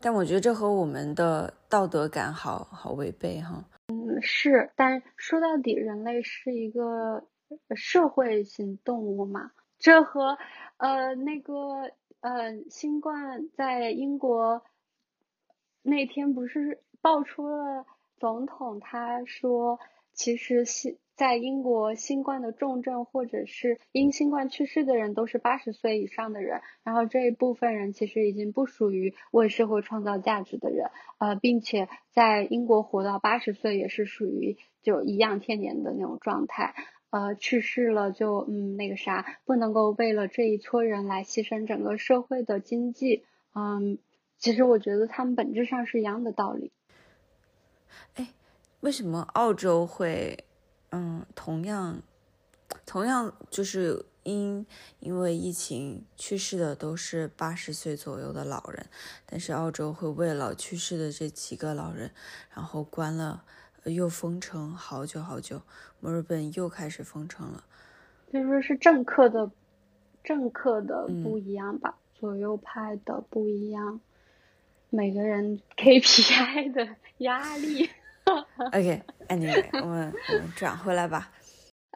Speaker 2: 但我觉得这和我们的道德感好好违背哈。
Speaker 1: 是，但说到底，人类是一个社会性动物嘛，这和呃那个呃新冠在英国那天不是爆出了总统他说，其实新。在英国，新冠的重症或者是因新冠去世的人都是八十岁以上的人，然后这一部分人其实已经不属于为社会创造价值的人，呃，并且在英国活到八十岁也是属于就颐养天年的那种状态，呃，去世了就嗯那个啥，不能够为了这一撮人来牺牲整个社会的经济，嗯，其实我觉得他们本质上是一样的道理。
Speaker 2: 哎，为什么澳洲会？嗯，同样，同样就是因因为疫情去世的都是八十岁左右的老人，但是澳洲会为了去世的这几个老人，然后关了又封城好久好久，墨尔本又开始封城了。
Speaker 1: 就说是政客的政客的不一样吧，左右派的不一样，每个人 KPI 的压力。
Speaker 2: OK，Anyway，我们我们转回来吧。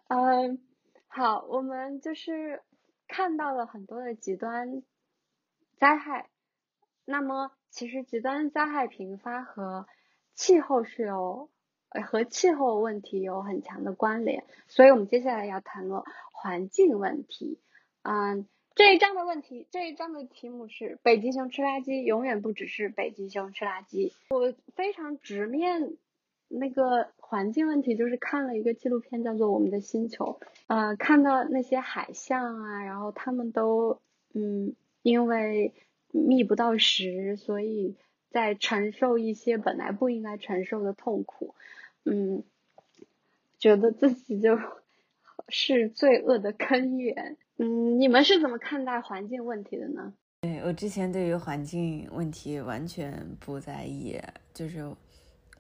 Speaker 1: 嗯，好，我们就是看到了很多的极端灾害。那么，其实极端灾害频发和气候是有和气候问题有很强的关联。所以我们接下来要谈论环境问题。嗯，这一章的问题，这一章的题目是“北极熊吃垃圾永远不只是北极熊吃垃圾”。我非常直面。那个环境问题就是看了一个纪录片叫做《我们的星球》，呃，看到那些海象啊，然后他们都嗯，因为觅不到食，所以在承受一些本来不应该承受的痛苦，嗯，觉得自己就是罪恶的根源。嗯，你们是怎么看待环境问题的呢？
Speaker 2: 对我之前对于环境问题完全不在意，就是。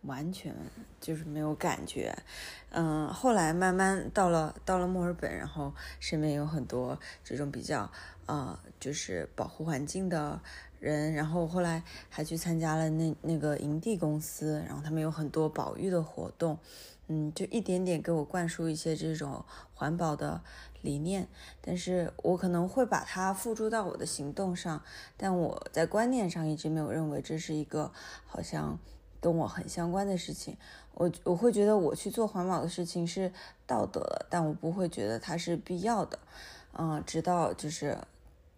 Speaker 2: 完全就是没有感觉，嗯，后来慢慢到了到了墨尔本，然后身边有很多这种比较呃，就是保护环境的人，然后后来还去参加了那那个营地公司，然后他们有很多保育的活动，嗯，就一点点给我灌输一些这种环保的理念，但是我可能会把它付诸到我的行动上，但我在观念上一直没有认为这是一个好像。跟我很相关的事情，我我会觉得我去做环保的事情是道德的，但我不会觉得它是必要的。嗯，直到就是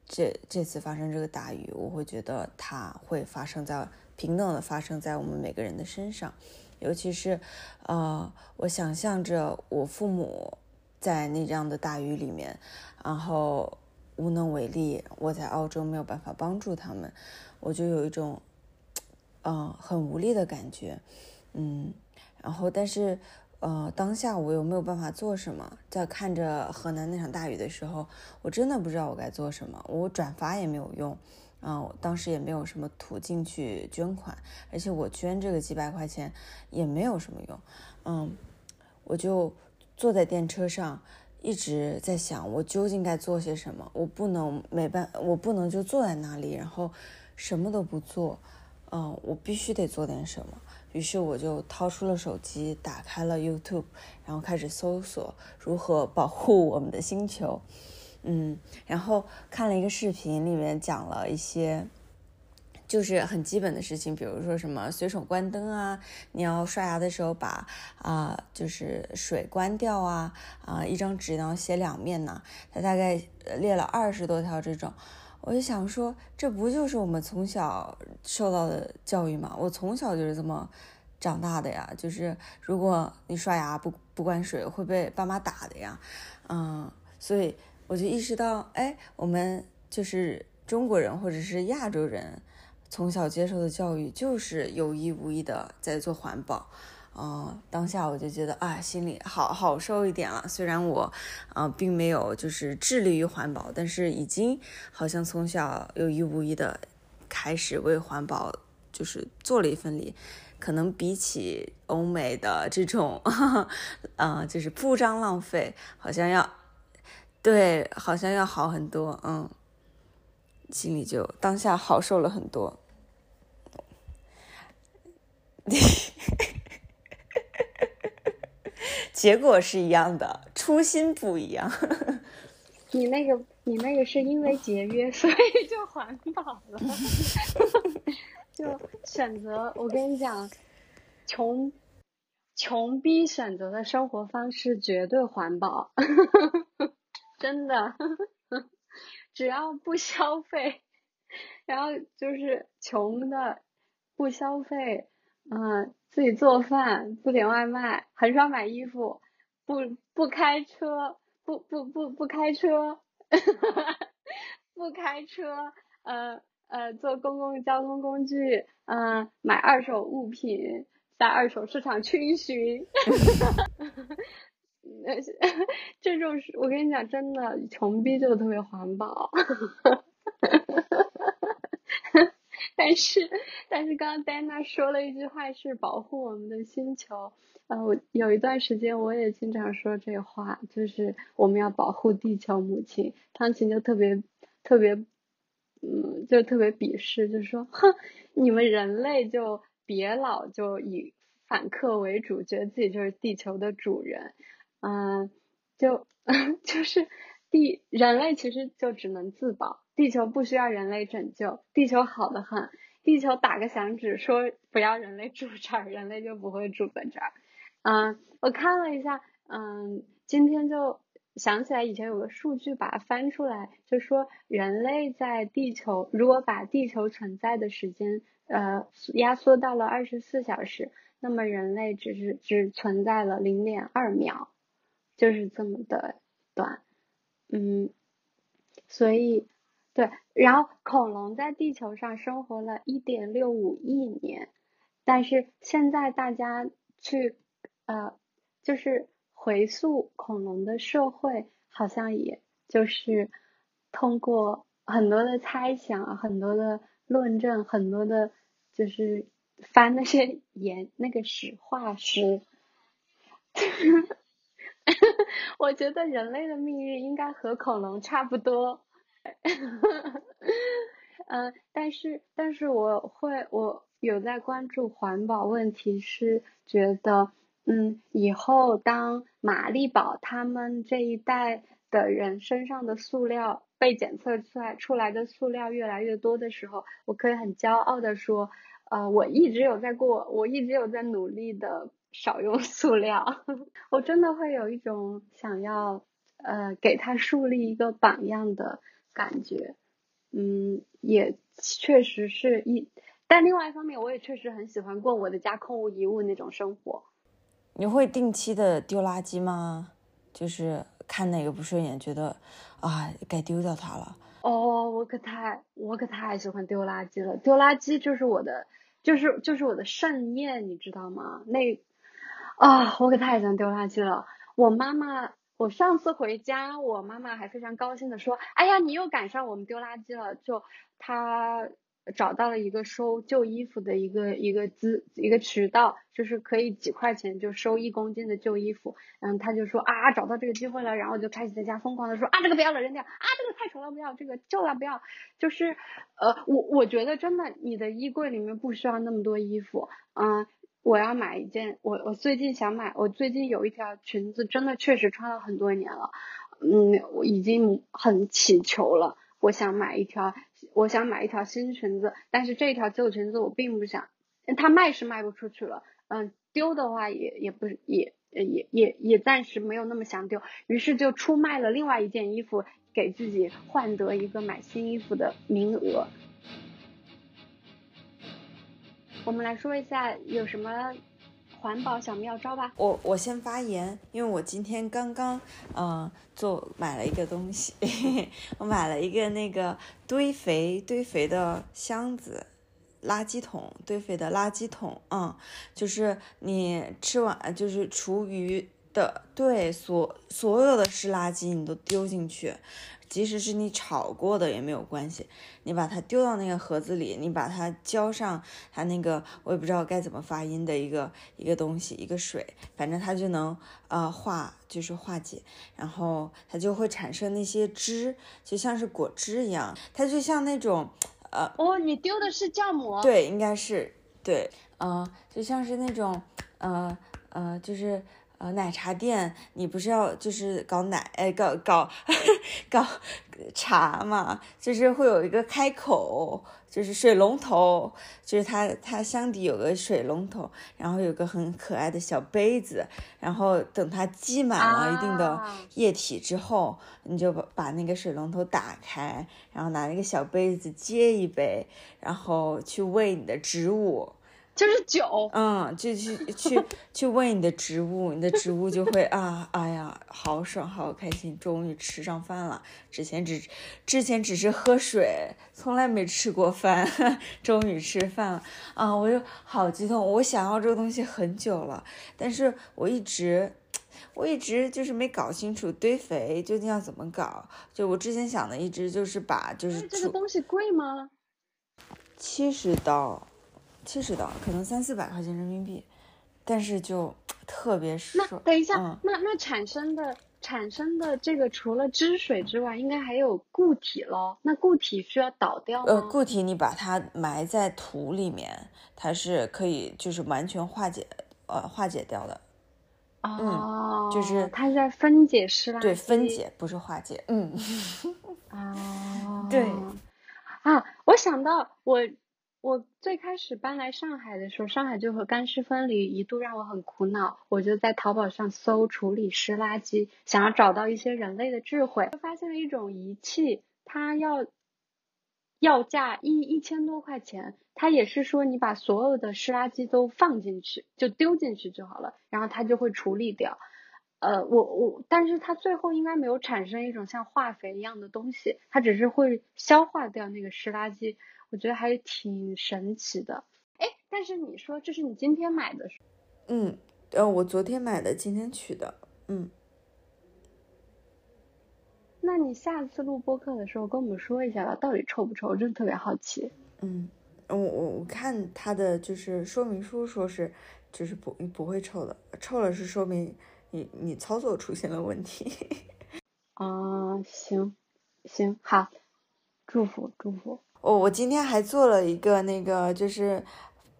Speaker 2: 这这次发生这个大雨，我会觉得它会发生在平等的发生在我们每个人的身上，尤其是呃，我想象着我父母在那样的大雨里面，然后无能为力，我在澳洲没有办法帮助他们，我就有一种。嗯，很无力的感觉，嗯，然后但是，呃，当下我又没有办法做什么。在看着河南那场大雨的时候，我真的不知道我该做什么。我转发也没有用，嗯，当时也没有什么途径去捐款，而且我捐这个几百块钱也没有什么用，嗯，我就坐在电车上，一直在想我究竟该做些什么。我不能没办，我不能就坐在那里，然后什么都不做。嗯，我必须得做点什么。于是我就掏出了手机，打开了 YouTube，然后开始搜索如何保护我们的星球。嗯，然后看了一个视频，里面讲了一些。就是很基本的事情，比如说什么随手关灯啊，你要刷牙的时候把啊，就是水关掉啊，啊，一张纸要写两面呢。他大概列了二十多条这种，我就想说，这不就是我们从小受到的教育吗？我从小就是这么长大的呀，就是如果你刷牙不不关水会被爸妈打的呀，嗯，所以我就意识到，哎，我们就是中国人或者是亚洲人。从小接受的教育就是有意无意的在做环保，嗯，当下我就觉得啊，心里好好受一点了。虽然我，啊，并没有就是致力于环保，但是已经好像从小有意无意的开始为环保就是做了一份力，可能比起欧美的这种，啊，就是铺张浪费，好像要，对，好像要好很多，嗯，心里就当下好受了很多。结果是一样的，初心不一样。
Speaker 1: 你那个，你那个是因为节约，所以就环保了。就选择，我跟你讲，穷穷逼选择的生活方式绝对环保，真的。只要不消费，然后就是穷的不消费。嗯，自己做饭，不点外卖，很少买衣服，不不开车，不不不不开车，不开车，呃呃，坐公共交通工具，嗯，买二手物品，在二手市场群寻，这种是我跟你讲，真的，穷逼就特别环保。但是，但是刚刚戴娜说了一句话，是保护我们的星球。呃，我有一段时间我也经常说这话，就是我们要保护地球母亲。汤琴就特别特别，嗯，就特别鄙视，就说，哼，你们人类就别老就以反客为主，觉得自己就是地球的主人。嗯，就 就是地人类其实就只能自保。地球不需要人类拯救，地球好的很。地球打个响指说不要人类住这儿，人类就不会住在这儿。嗯，我看了一下，嗯，今天就想起来以前有个数据，把它翻出来，就说人类在地球，如果把地球存在的时间，呃，压缩到了二十四小时，那么人类只是只存在了零点二秒，就是这么的短。嗯，所以。对，然后恐龙在地球上生活了一点六五亿年，但是现在大家去呃，就是回溯恐龙的社会，好像也就是通过很多的猜想、很多的论证、很多的，就是翻那些岩那个史化石，我觉得人类的命运应该和恐龙差不多。嗯，但是但是我会我有在关注环保问题，是觉得嗯，以后当玛丽宝他们这一代的人身上的塑料被检测出来出来的塑料越来越多的时候，我可以很骄傲的说，呃，我一直有在过，我一直有在努力的少用塑料，我真的会有一种想要呃给他树立一个榜样的。感觉，嗯，也确实是一，但另外一方面，我也确实很喜欢过我的家空无一物那种生活。
Speaker 2: 你会定期的丢垃圾吗？就是看哪个不顺眼，觉得啊该丢掉它了。
Speaker 1: 哦，我可太我可太喜欢丢垃圾了，丢垃圾就是我的，就是就是我的盛宴，你知道吗？那啊，我可太喜欢丢垃圾了。我妈妈。我上次回家，我妈妈还非常高兴的说：“哎呀，你又赶上我们丢垃圾了。”就她找到了一个收旧衣服的一个一个资一个渠道，就是可以几块钱就收一公斤的旧衣服。嗯，她就说啊，找到这个机会了，然后就开始在家疯狂的说啊，这个不要了，扔掉啊，这个太丑了，不要这个旧了，不要。就是呃，我我觉得真的，你的衣柜里面不需要那么多衣服。嗯，我要买一件，我我最近想买，我最近有一条裙子，真的确实穿了很多年了。嗯，我已经很乞求了，我想买一条。我想买一条新裙子，但是这条旧裙子我并不想，它卖是卖不出去了，嗯，丢的话也也不也也也也暂时没有那么想丢，于是就出卖了另外一件衣服，给自己换得一个买新衣服的名额。我们来说一下有什么。环保小妙招吧，
Speaker 2: 我我先发言，因为我今天刚刚嗯做买了一个东西，我买了一个那个堆肥堆肥的箱子，垃圾桶堆肥的垃圾桶，嗯，就是你吃完就是厨余的，对，所所有的湿垃圾你都丢进去。即使是你炒过的也没有关系，你把它丢到那个盒子里，你把它浇上它那个我也不知道该怎么发音的一个一个东西，一个水，反正它就能呃化，就是化解，然后它就会产生那些汁，就像是果汁一样，它就像那种呃
Speaker 1: 哦，你丢的是酵母？
Speaker 2: 对，应该是对，嗯，就像是那种呃呃，就是。呃，奶茶店，你不是要就是搞奶，哎，搞搞 搞茶嘛？就是会有一个开口，就是水龙头，就是它它箱底有个水龙头，然后有个很可爱的小杯子，然后等它积满了一定的液体之后，你就把把那个水龙头打开，然后拿那个小杯子接一杯，然后去喂你的植物。
Speaker 1: 就是酒，
Speaker 2: 嗯，就去去去喂你的植物，你的植物就会啊，哎呀，好爽，好开心，终于吃上饭了。之前只之前只是喝水，从来没吃过饭，终于吃饭了啊！我就好激动，我想要这个东西很久了，但是我一直我一直就是没搞清楚堆肥究竟要怎么搞。就我之前想的，一直就是把就是
Speaker 1: 这个东西贵吗？
Speaker 2: 七十刀。七十刀，可能三四百块钱人民币，但是就 特别爽。
Speaker 1: 那等一下，那那产生的产生的这个除了汁水之外，应该还有固体喽？那固体需要倒掉
Speaker 2: 吗？呃，固体你把它埋在土里面，它是可以就是完全化解呃化解掉的。
Speaker 1: 哦，
Speaker 2: 就是
Speaker 1: 它是在分解是吧？
Speaker 2: 对，分解不是化解。嗯。
Speaker 1: 哦。
Speaker 2: 对。
Speaker 1: 啊，我想到我。我最开始搬来上海的时候，上海就和干湿分离，一度让我很苦恼。我就在淘宝上搜处理湿垃圾，想要找到一些人类的智慧，就发现了一种仪器，它要要价一一千多块钱。它也是说你把所有的湿垃圾都放进去，就丢进去就好了，然后它就会处理掉。呃，我我，但是它最后应该没有产生一种像化肥一样的东西，它只是会消化掉那个湿垃圾。我觉得还是挺神奇的，哎，但是你说这是你今天买的？
Speaker 2: 嗯，呃，我昨天买的，今天取的，嗯。
Speaker 1: 那你下次录播客的时候跟我们说一下吧，到底臭不臭？我真的特别好奇。
Speaker 2: 嗯，我我我看它的就是说明书说是就是不不会臭的，臭了是说明你你操作出现了问题。
Speaker 1: 啊，行行好，祝福祝福。
Speaker 2: 哦，我今天还做了一个那个就是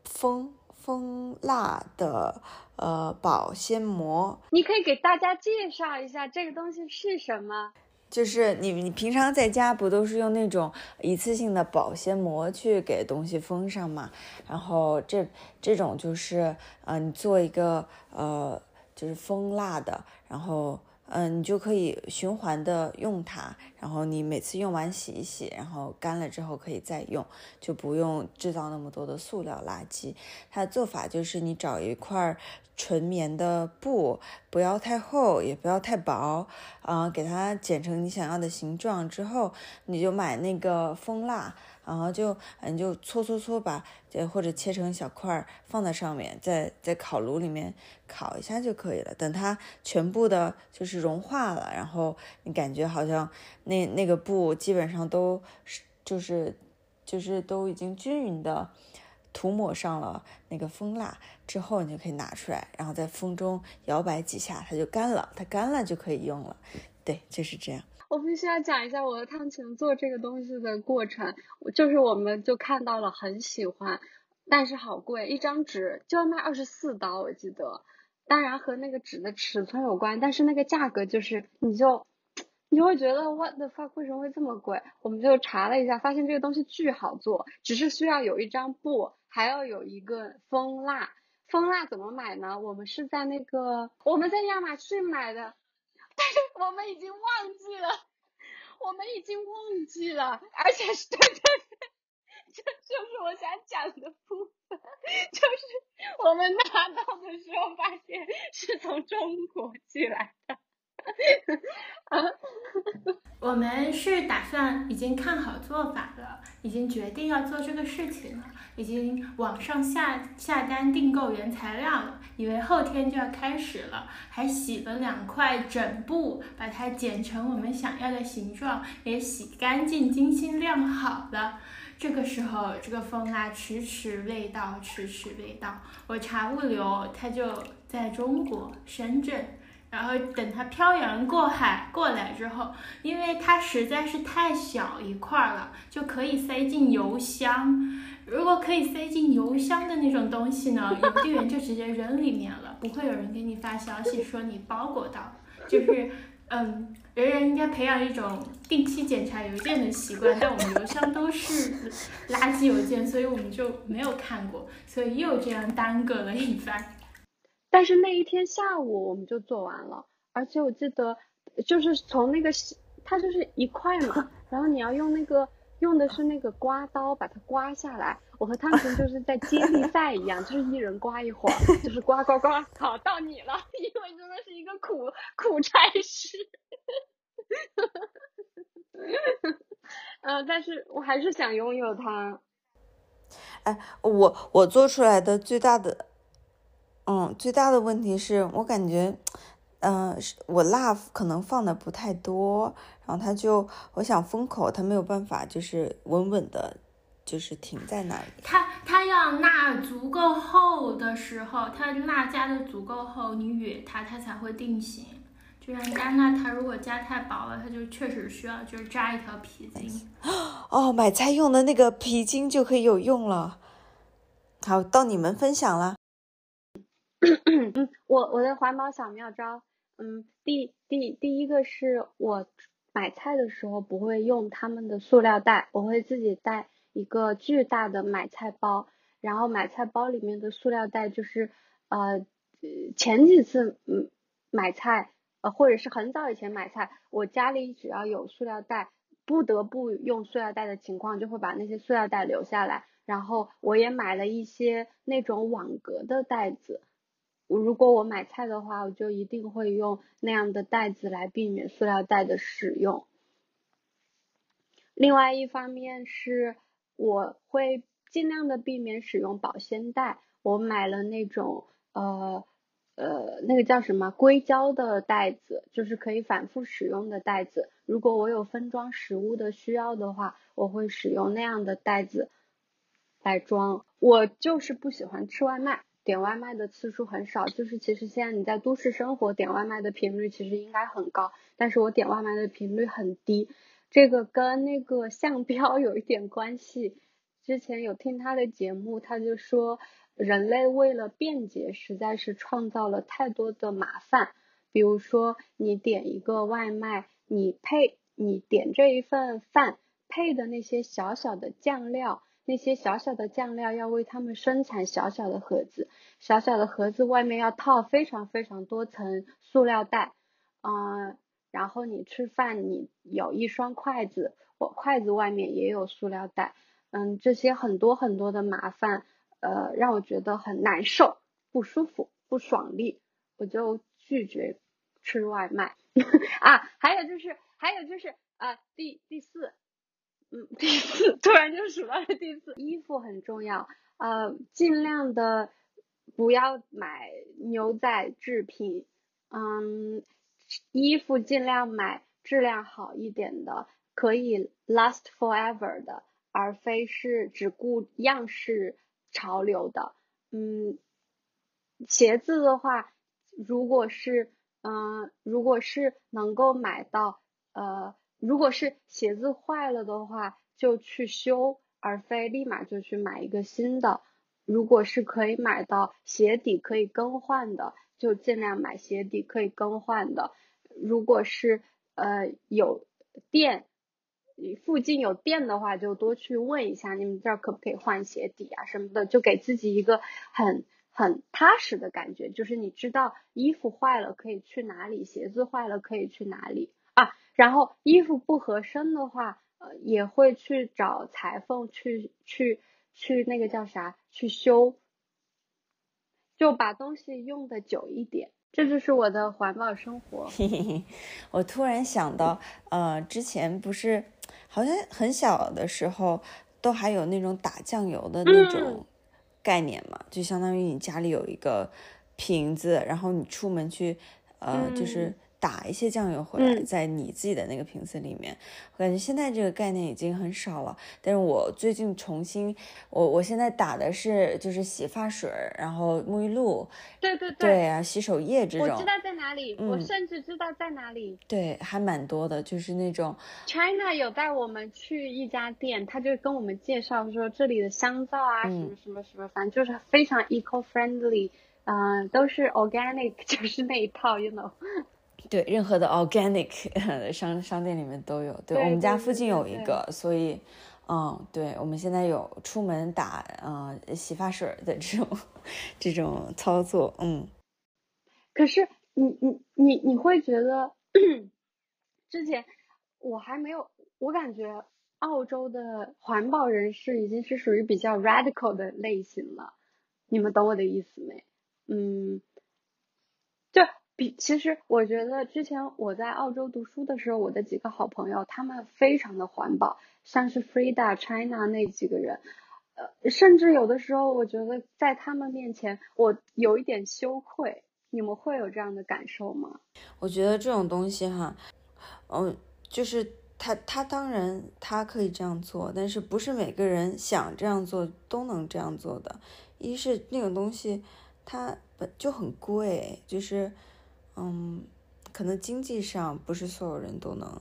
Speaker 2: 蜂蜂蜡的呃保鲜膜，
Speaker 1: 你可以给大家介绍一下这个东西是什么？
Speaker 2: 就是你你平常在家不都是用那种一次性的保鲜膜去给东西封上嘛？然后这这种就是呃你做一个呃就是蜂蜡的，然后。嗯，你就可以循环的用它，然后你每次用完洗一洗，然后干了之后可以再用，就不用制造那么多的塑料垃圾。它的做法就是你找一块纯棉的布，不要太厚，也不要太薄，啊，给它剪成你想要的形状之后，你就买那个蜂蜡。然后就你就搓搓搓把，或者切成小块儿放在上面，在在烤炉里面烤一下就可以了。等它全部的就是融化了，然后你感觉好像那那个布基本上都是就是就是都已经均匀的涂抹上了那个蜂蜡之后，你就可以拿出来，然后在风中摇摆几下，它就干了。它干了就可以用了。对，就是这样。
Speaker 1: 我必须要讲一下我和汤泉做这个东西的过程，就是我们就看到了很喜欢，但是好贵，一张纸就要卖二十四刀，我记得。当然和那个纸的尺寸有关，但是那个价格就是你就。你会觉得 what the fuck 为什么会这么贵？我们就查了一下，发现这个东西巨好做，只是需要有一张布，还要有一个蜂蜡。蜂蜡怎么买呢？我们是在那个我们在亚马逊买的，但是我们已经忘记了，我们已经忘记了，而且是对对对，这就是我想讲的部分，就是我们拿到的时候发现是从中国寄来的。
Speaker 3: 我们是打算已经看好做法了，已经决定要做这个事情了，已经网上下下单订购原材料了，以为后天就要开始了，还洗了两块枕布，把它剪成我们想要的形状，也洗干净、精心晾好了。这个时候，这个风啊迟迟未到，迟迟未到。我查物流，它就在中国深圳。然后等它漂洋过海过来之后，因为它实在是太小一块了，就可以塞进邮箱。如果可以塞进邮箱的那种东西呢，邮递员就直接扔里面了，不会有人给你发消息说你包裹到。就是，嗯，人人应该培养一种定期检查邮件的习惯。但我们邮箱都是垃圾邮件，所以我们就没有看过，所以又这样耽搁了一番。
Speaker 1: 但是那一天下午我们就做完了，而且我记得就是从那个它就是一块嘛，然后你要用那个用的是那个刮刀把它刮下来。我和汤臣就是在接力 赛一样，就是一人刮一会儿，就是刮刮刮，好到你了，因为真的是一个苦苦差事。嗯，但是我还是想拥有它。
Speaker 2: 哎，我我做出来的最大的。嗯，最大的问题是我感觉，嗯，我蜡可能放的不太多，然后它就，我想封口，它没有办法，就是稳稳的，就是停在那里。
Speaker 3: 它它要蜡足够厚的时候，它蜡加的足够厚，你哕它，它才会定型。就像干蜡，它如果加太薄了，它就确实需要就是扎一条皮筋。
Speaker 2: 哦，买菜用的那个皮筋就可以有用了。好，到你们分享了。
Speaker 1: 嗯，我我的环保小妙招，嗯，第第第一个是我买菜的时候不会用他们的塑料袋，我会自己带一个巨大的买菜包，然后买菜包里面的塑料袋就是呃前几次嗯买菜呃或者是很早以前买菜，我家里只要有塑料袋，不得不用塑料袋的情况，就会把那些塑料袋留下来，然后我也买了一些那种网格的袋子。如果我买菜的话，我就一定会用那样的袋子来避免塑料袋的使用。另外一方面是，我会尽量的避免使用保鲜袋。我买了那种呃呃那个叫什么硅胶的袋子，就是可以反复使用的袋子。如果我有分装食物的需要的话，我会使用那样的袋子来装。我就是不喜欢吃外卖。点外卖的次数很少，就是其实现在你在都市生活，点外卖的频率其实应该很高，但是我点外卖的频率很低，这个跟那个向标有一点关系。之前有听他的节目，他就说人类为了便捷，实在是创造了太多的麻烦。比如说你点一个外卖，你配你点这一份饭配的那些小小的酱料。那些小小的酱料要为他们生产小小的盒子，小小的盒子外面要套非常非常多层塑料袋，嗯，然后你吃饭你有一双筷子，我筷子外面也有塑料袋，嗯，这些很多很多的麻烦，呃，让我觉得很难受、不舒服、不爽利，我就拒绝吃外卖 啊。还有就是，还有就是啊，第第四。嗯，第四突然就数到了第四，衣服很重要，呃，尽量的不要买牛仔制品，嗯，衣服尽量买质量好一点的，可以 last forever 的，而非是只顾样式潮流的。嗯，鞋子的话，如果是嗯，如果是能够买到，呃，如果是鞋子坏了的话，就去修，而非立马就去买一个新的。如果是可以买到鞋底可以更换的，就尽量买鞋底可以更换的。如果是呃有店，附近有店的话，就多去问一下，你们这儿可不可以换鞋底啊什么的，就给自己一个很很踏实的感觉，就是你知道衣服坏了可以去哪里，鞋子坏了可以去哪里啊。然后衣服不合身的话，呃也会去找裁缝去去去那个叫啥去修，就把东西用的久一点。这就是我的环保生活。
Speaker 2: 我突然想到，呃，之前不是好像很小的时候都还有那种打酱油的那种概念嘛，就相当于你家里有一个瓶子，然后你出门去，呃，就是。打一些酱油回来，在你自己的那个瓶子里面。我感觉现在这个概念已经很少了。但是我最近重新，我我现在打的是就是洗发水，然后沐浴露，
Speaker 1: 对对
Speaker 2: 对啊，洗手液这种。
Speaker 1: 我知道在哪里，我甚至知道在哪里。
Speaker 2: 对，还蛮多的，就是那种。
Speaker 1: China 有带我们去一家店，他就跟我们介绍说这里的香皂啊，什么什么什么，反正就是非常 eco friendly，嗯，都是 organic，就是那一套，you know。
Speaker 2: 对，任何的 organic 商商店里面都有。
Speaker 1: 对，
Speaker 2: 我们家附近有一个，所以，嗯，对，我们现在有出门打嗯洗发水的这种 这种操作，嗯。
Speaker 1: 可是你你你你会觉得，之前我还没有，我感觉澳洲的环保人士已经是属于比较 radical 的类型了，你们懂我的意思没？嗯，就。比其实，我觉得之前我在澳洲读书的时候，我的几个好朋友，他们非常的环保，像是 Frida China 那几个人，呃，甚至有的时候，我觉得在他们面前，我有一点羞愧。你们会有这样的感受吗？
Speaker 2: 我觉得这种东西哈，嗯，就是他他当然他可以这样做，但是不是每个人想这样做都能这样做的。一是那种东西它本就很贵，就是。嗯，可能经济上不是所有人都能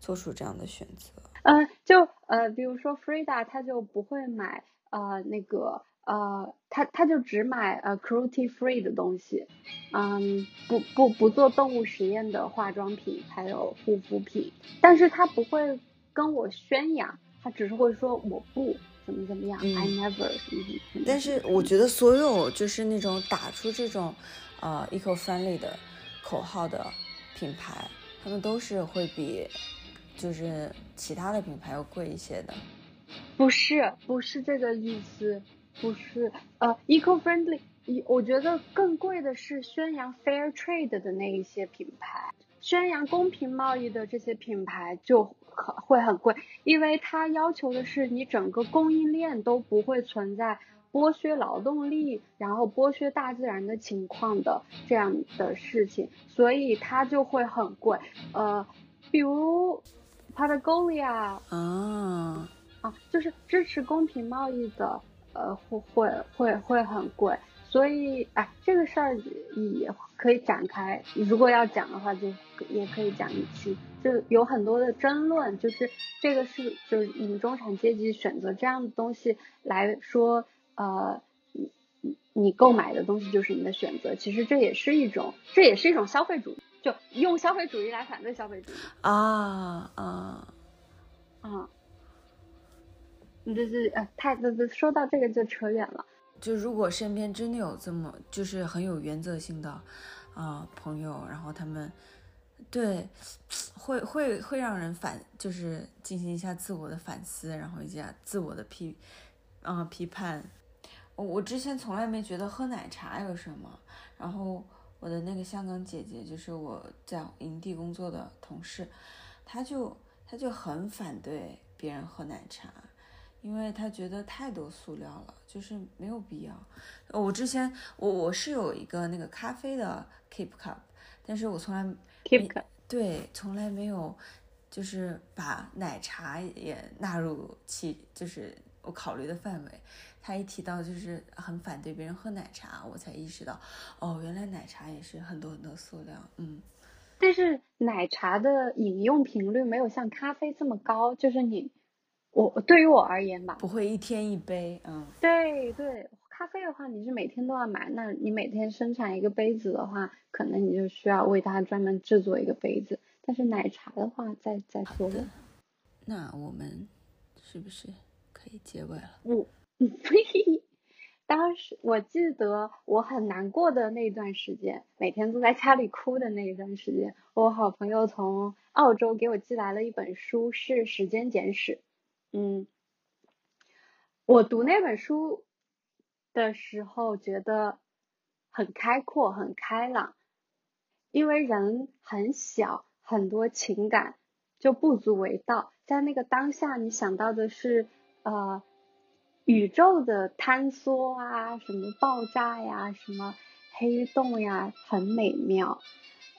Speaker 2: 做出这样的选择。
Speaker 1: 嗯，就呃，比如说 Frida，他就不会买呃那个呃，他他就只买呃 cruelty free 的东西，嗯，不不不做动物实验的化妆品还有护肤品，但是他不会跟我宣扬，他只是会说我不怎么怎么样，I never 什么什么。
Speaker 2: 但是我觉得所有就是那种打出这种呃 eco friendly 的。口号的品牌，他们都是会比就是其他的品牌要贵一些的。
Speaker 1: 不是，不是这个意思，不是。呃，eco friendly，我觉得更贵的是宣扬 fair trade 的那一些品牌，宣扬公平贸易的这些品牌就很会很贵，因为它要求的是你整个供应链都不会存在。剥削劳动力，然后剥削大自然的情况的这样的事情，所以它就会很贵。呃，比如 Patagonia
Speaker 2: 啊
Speaker 1: 啊，就是支持公平贸易的，呃，会会会会很贵。所以，哎，这个事儿也可以展开。如果要讲的话，就也可以讲一期。就有很多的争论，就是这个是就是你们中产阶级选择这样的东西来说。呃，你你你购买的东西就是你的选择，其实这也是一种，这也是一种消费主义，就用消费主义来反对消费主义
Speaker 2: 啊啊
Speaker 1: 啊！你这是呃，太这这说到这个就扯远了。
Speaker 2: 就如果身边真的有这么就是很有原则性的啊朋友，然后他们对会会会让人反，就是进行一下自我的反思，然后一下自我的批啊批判。我我之前从来没觉得喝奶茶有什么，然后我的那个香港姐姐，就是我在营地工作的同事，她就她就很反对别人喝奶茶，因为她觉得太多塑料了，就是没有必要。我之前我我是有一个那个咖啡的 Keep Cup，但是我从来
Speaker 1: Keep Cup
Speaker 2: 对从来没有就是把奶茶也纳入其就是我考虑的范围。他一提到就是很反对别人喝奶茶，我才意识到，哦，原来奶茶也是很多很多塑料，嗯。
Speaker 1: 但是奶茶的饮用频率没有像咖啡这么高，就是你，我对于我而言吧，
Speaker 2: 不会一天一杯，嗯。
Speaker 1: 对对，咖啡的话你是每天都要买，那你每天生产一个杯子的话，可能你就需要为它专门制作一个杯子。但是奶茶的话，再再说了。
Speaker 2: 那我们是不是可以结尾了？
Speaker 1: 我。当时我记得我很难过的那段时间，每天坐在家里哭的那一段时间，我好朋友从澳洲给我寄来了一本书，是《时间简史》。嗯，我读那本书的时候觉得很开阔、很开朗，因为人很小，很多情感就不足为道，在那个当下，你想到的是呃。宇宙的坍缩啊，什么爆炸呀，什么黑洞呀，很美妙。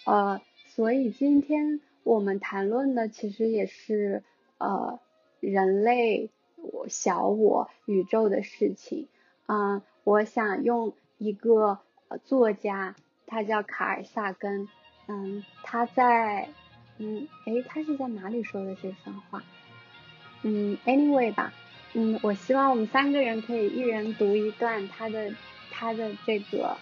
Speaker 1: 呃，所以今天我们谈论的其实也是呃人类我小我宇宙的事情。嗯，我想用一个作家，他叫卡尔萨根。嗯，他在嗯，诶，他是在哪里说的这番话？嗯，anyway 吧。嗯，我希望我们三个人可以一人读一段他的他的这个。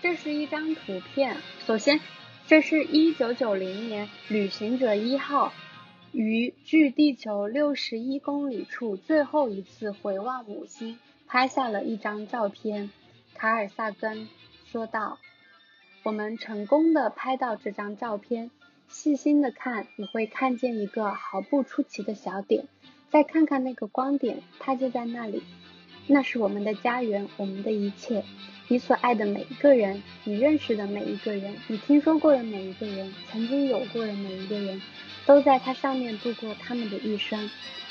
Speaker 1: 这是一张图片。首先，这是一九九零年旅行者一号于距地球六十一公里处最后一次回望母星拍下了一张照片。卡尔萨根说道：“我们成功的拍到这张照片。”细心的看，你会看见一个毫不出奇的小点。再看看那个光点，它就在那里。那是我们的家园，我们的一切。你所爱的每一个人，你认识的每一个人，你听说过的每一个人，曾经有过的每一个人，都在它上面度过他们的一生。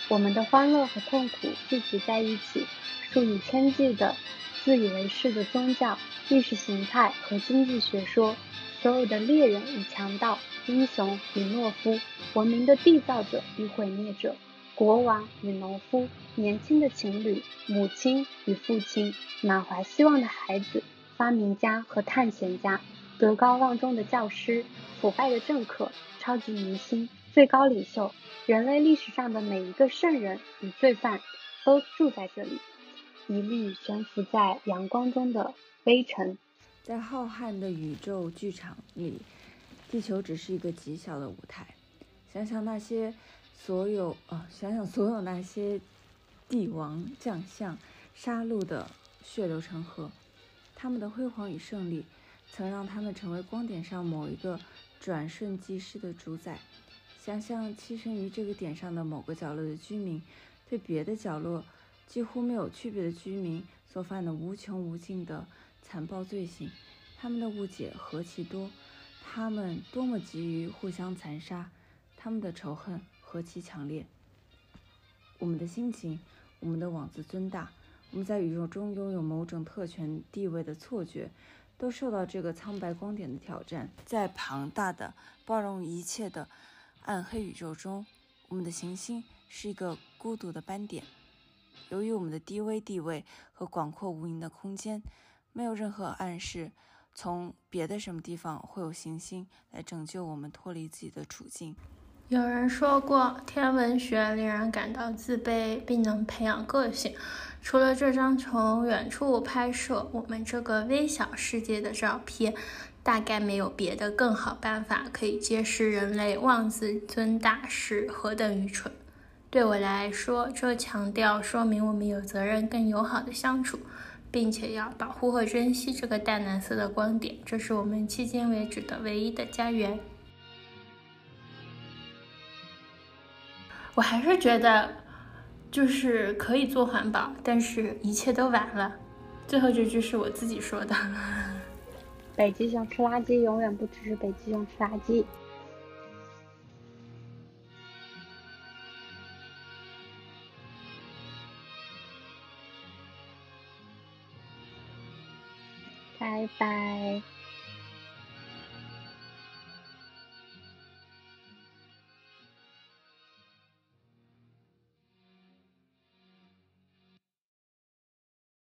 Speaker 1: 我们的欢乐和痛苦聚集在一起，数以千计的自以为是的宗教、意识形态和经济学说，所有的猎人与强盗。英雄与懦夫，文明的缔造者与毁灭者，国王与农夫，年轻的情侣，母亲与父亲，满怀希望的孩子，发明家和探险家，德高望重的教师，腐败的政客，超级明星，最高领袖，人类历史上的每一个圣人与罪犯，都住在这里。一粒悬浮在阳光中的微尘，
Speaker 2: 在浩瀚的宇宙剧场里。地球只是一个极小的舞台，想想那些所有啊，想想所有那些帝王将相杀戮的血流成河，他们的辉煌与胜利，曾让他们成为光点上某一个转瞬即逝的主宰。想想栖身于这个点上的某个角落的居民，对别的角落几乎没有区别的居民所犯的无穷无尽的残暴罪行，他们的误解何其多！他们多么急于互相残杀，他们的仇恨何其强烈！我们的心情，我们的妄自尊大，我们在宇宙中拥有某种特权地位的错觉，都受到这个苍白光点的挑战。在庞大的、包容一切的暗黑宇宙中，我们的行星是一个孤独的斑点。由于我们的低微地位和广阔无垠的空间，没有任何暗示。从别的什么地方会有行星来拯救我们脱离自己的处境？
Speaker 3: 有人说过，天文学令人感到自卑，并能培养个性。除了这张从远处拍摄我们这个微小世界的照片，大概没有别的更好办法可以揭示人类妄自尊大是何等愚蠢。对我来说，这强调说明我们有责任更友好的相处。并且要保护和珍惜这个淡蓝色的光点，这是我们迄今为止的唯一的家园。我还是觉得，就是可以做环保，但是一切都晚了。最后这句是我自己说的。
Speaker 1: 北极熊吃垃圾，永远不只是北极熊吃垃圾。拜拜。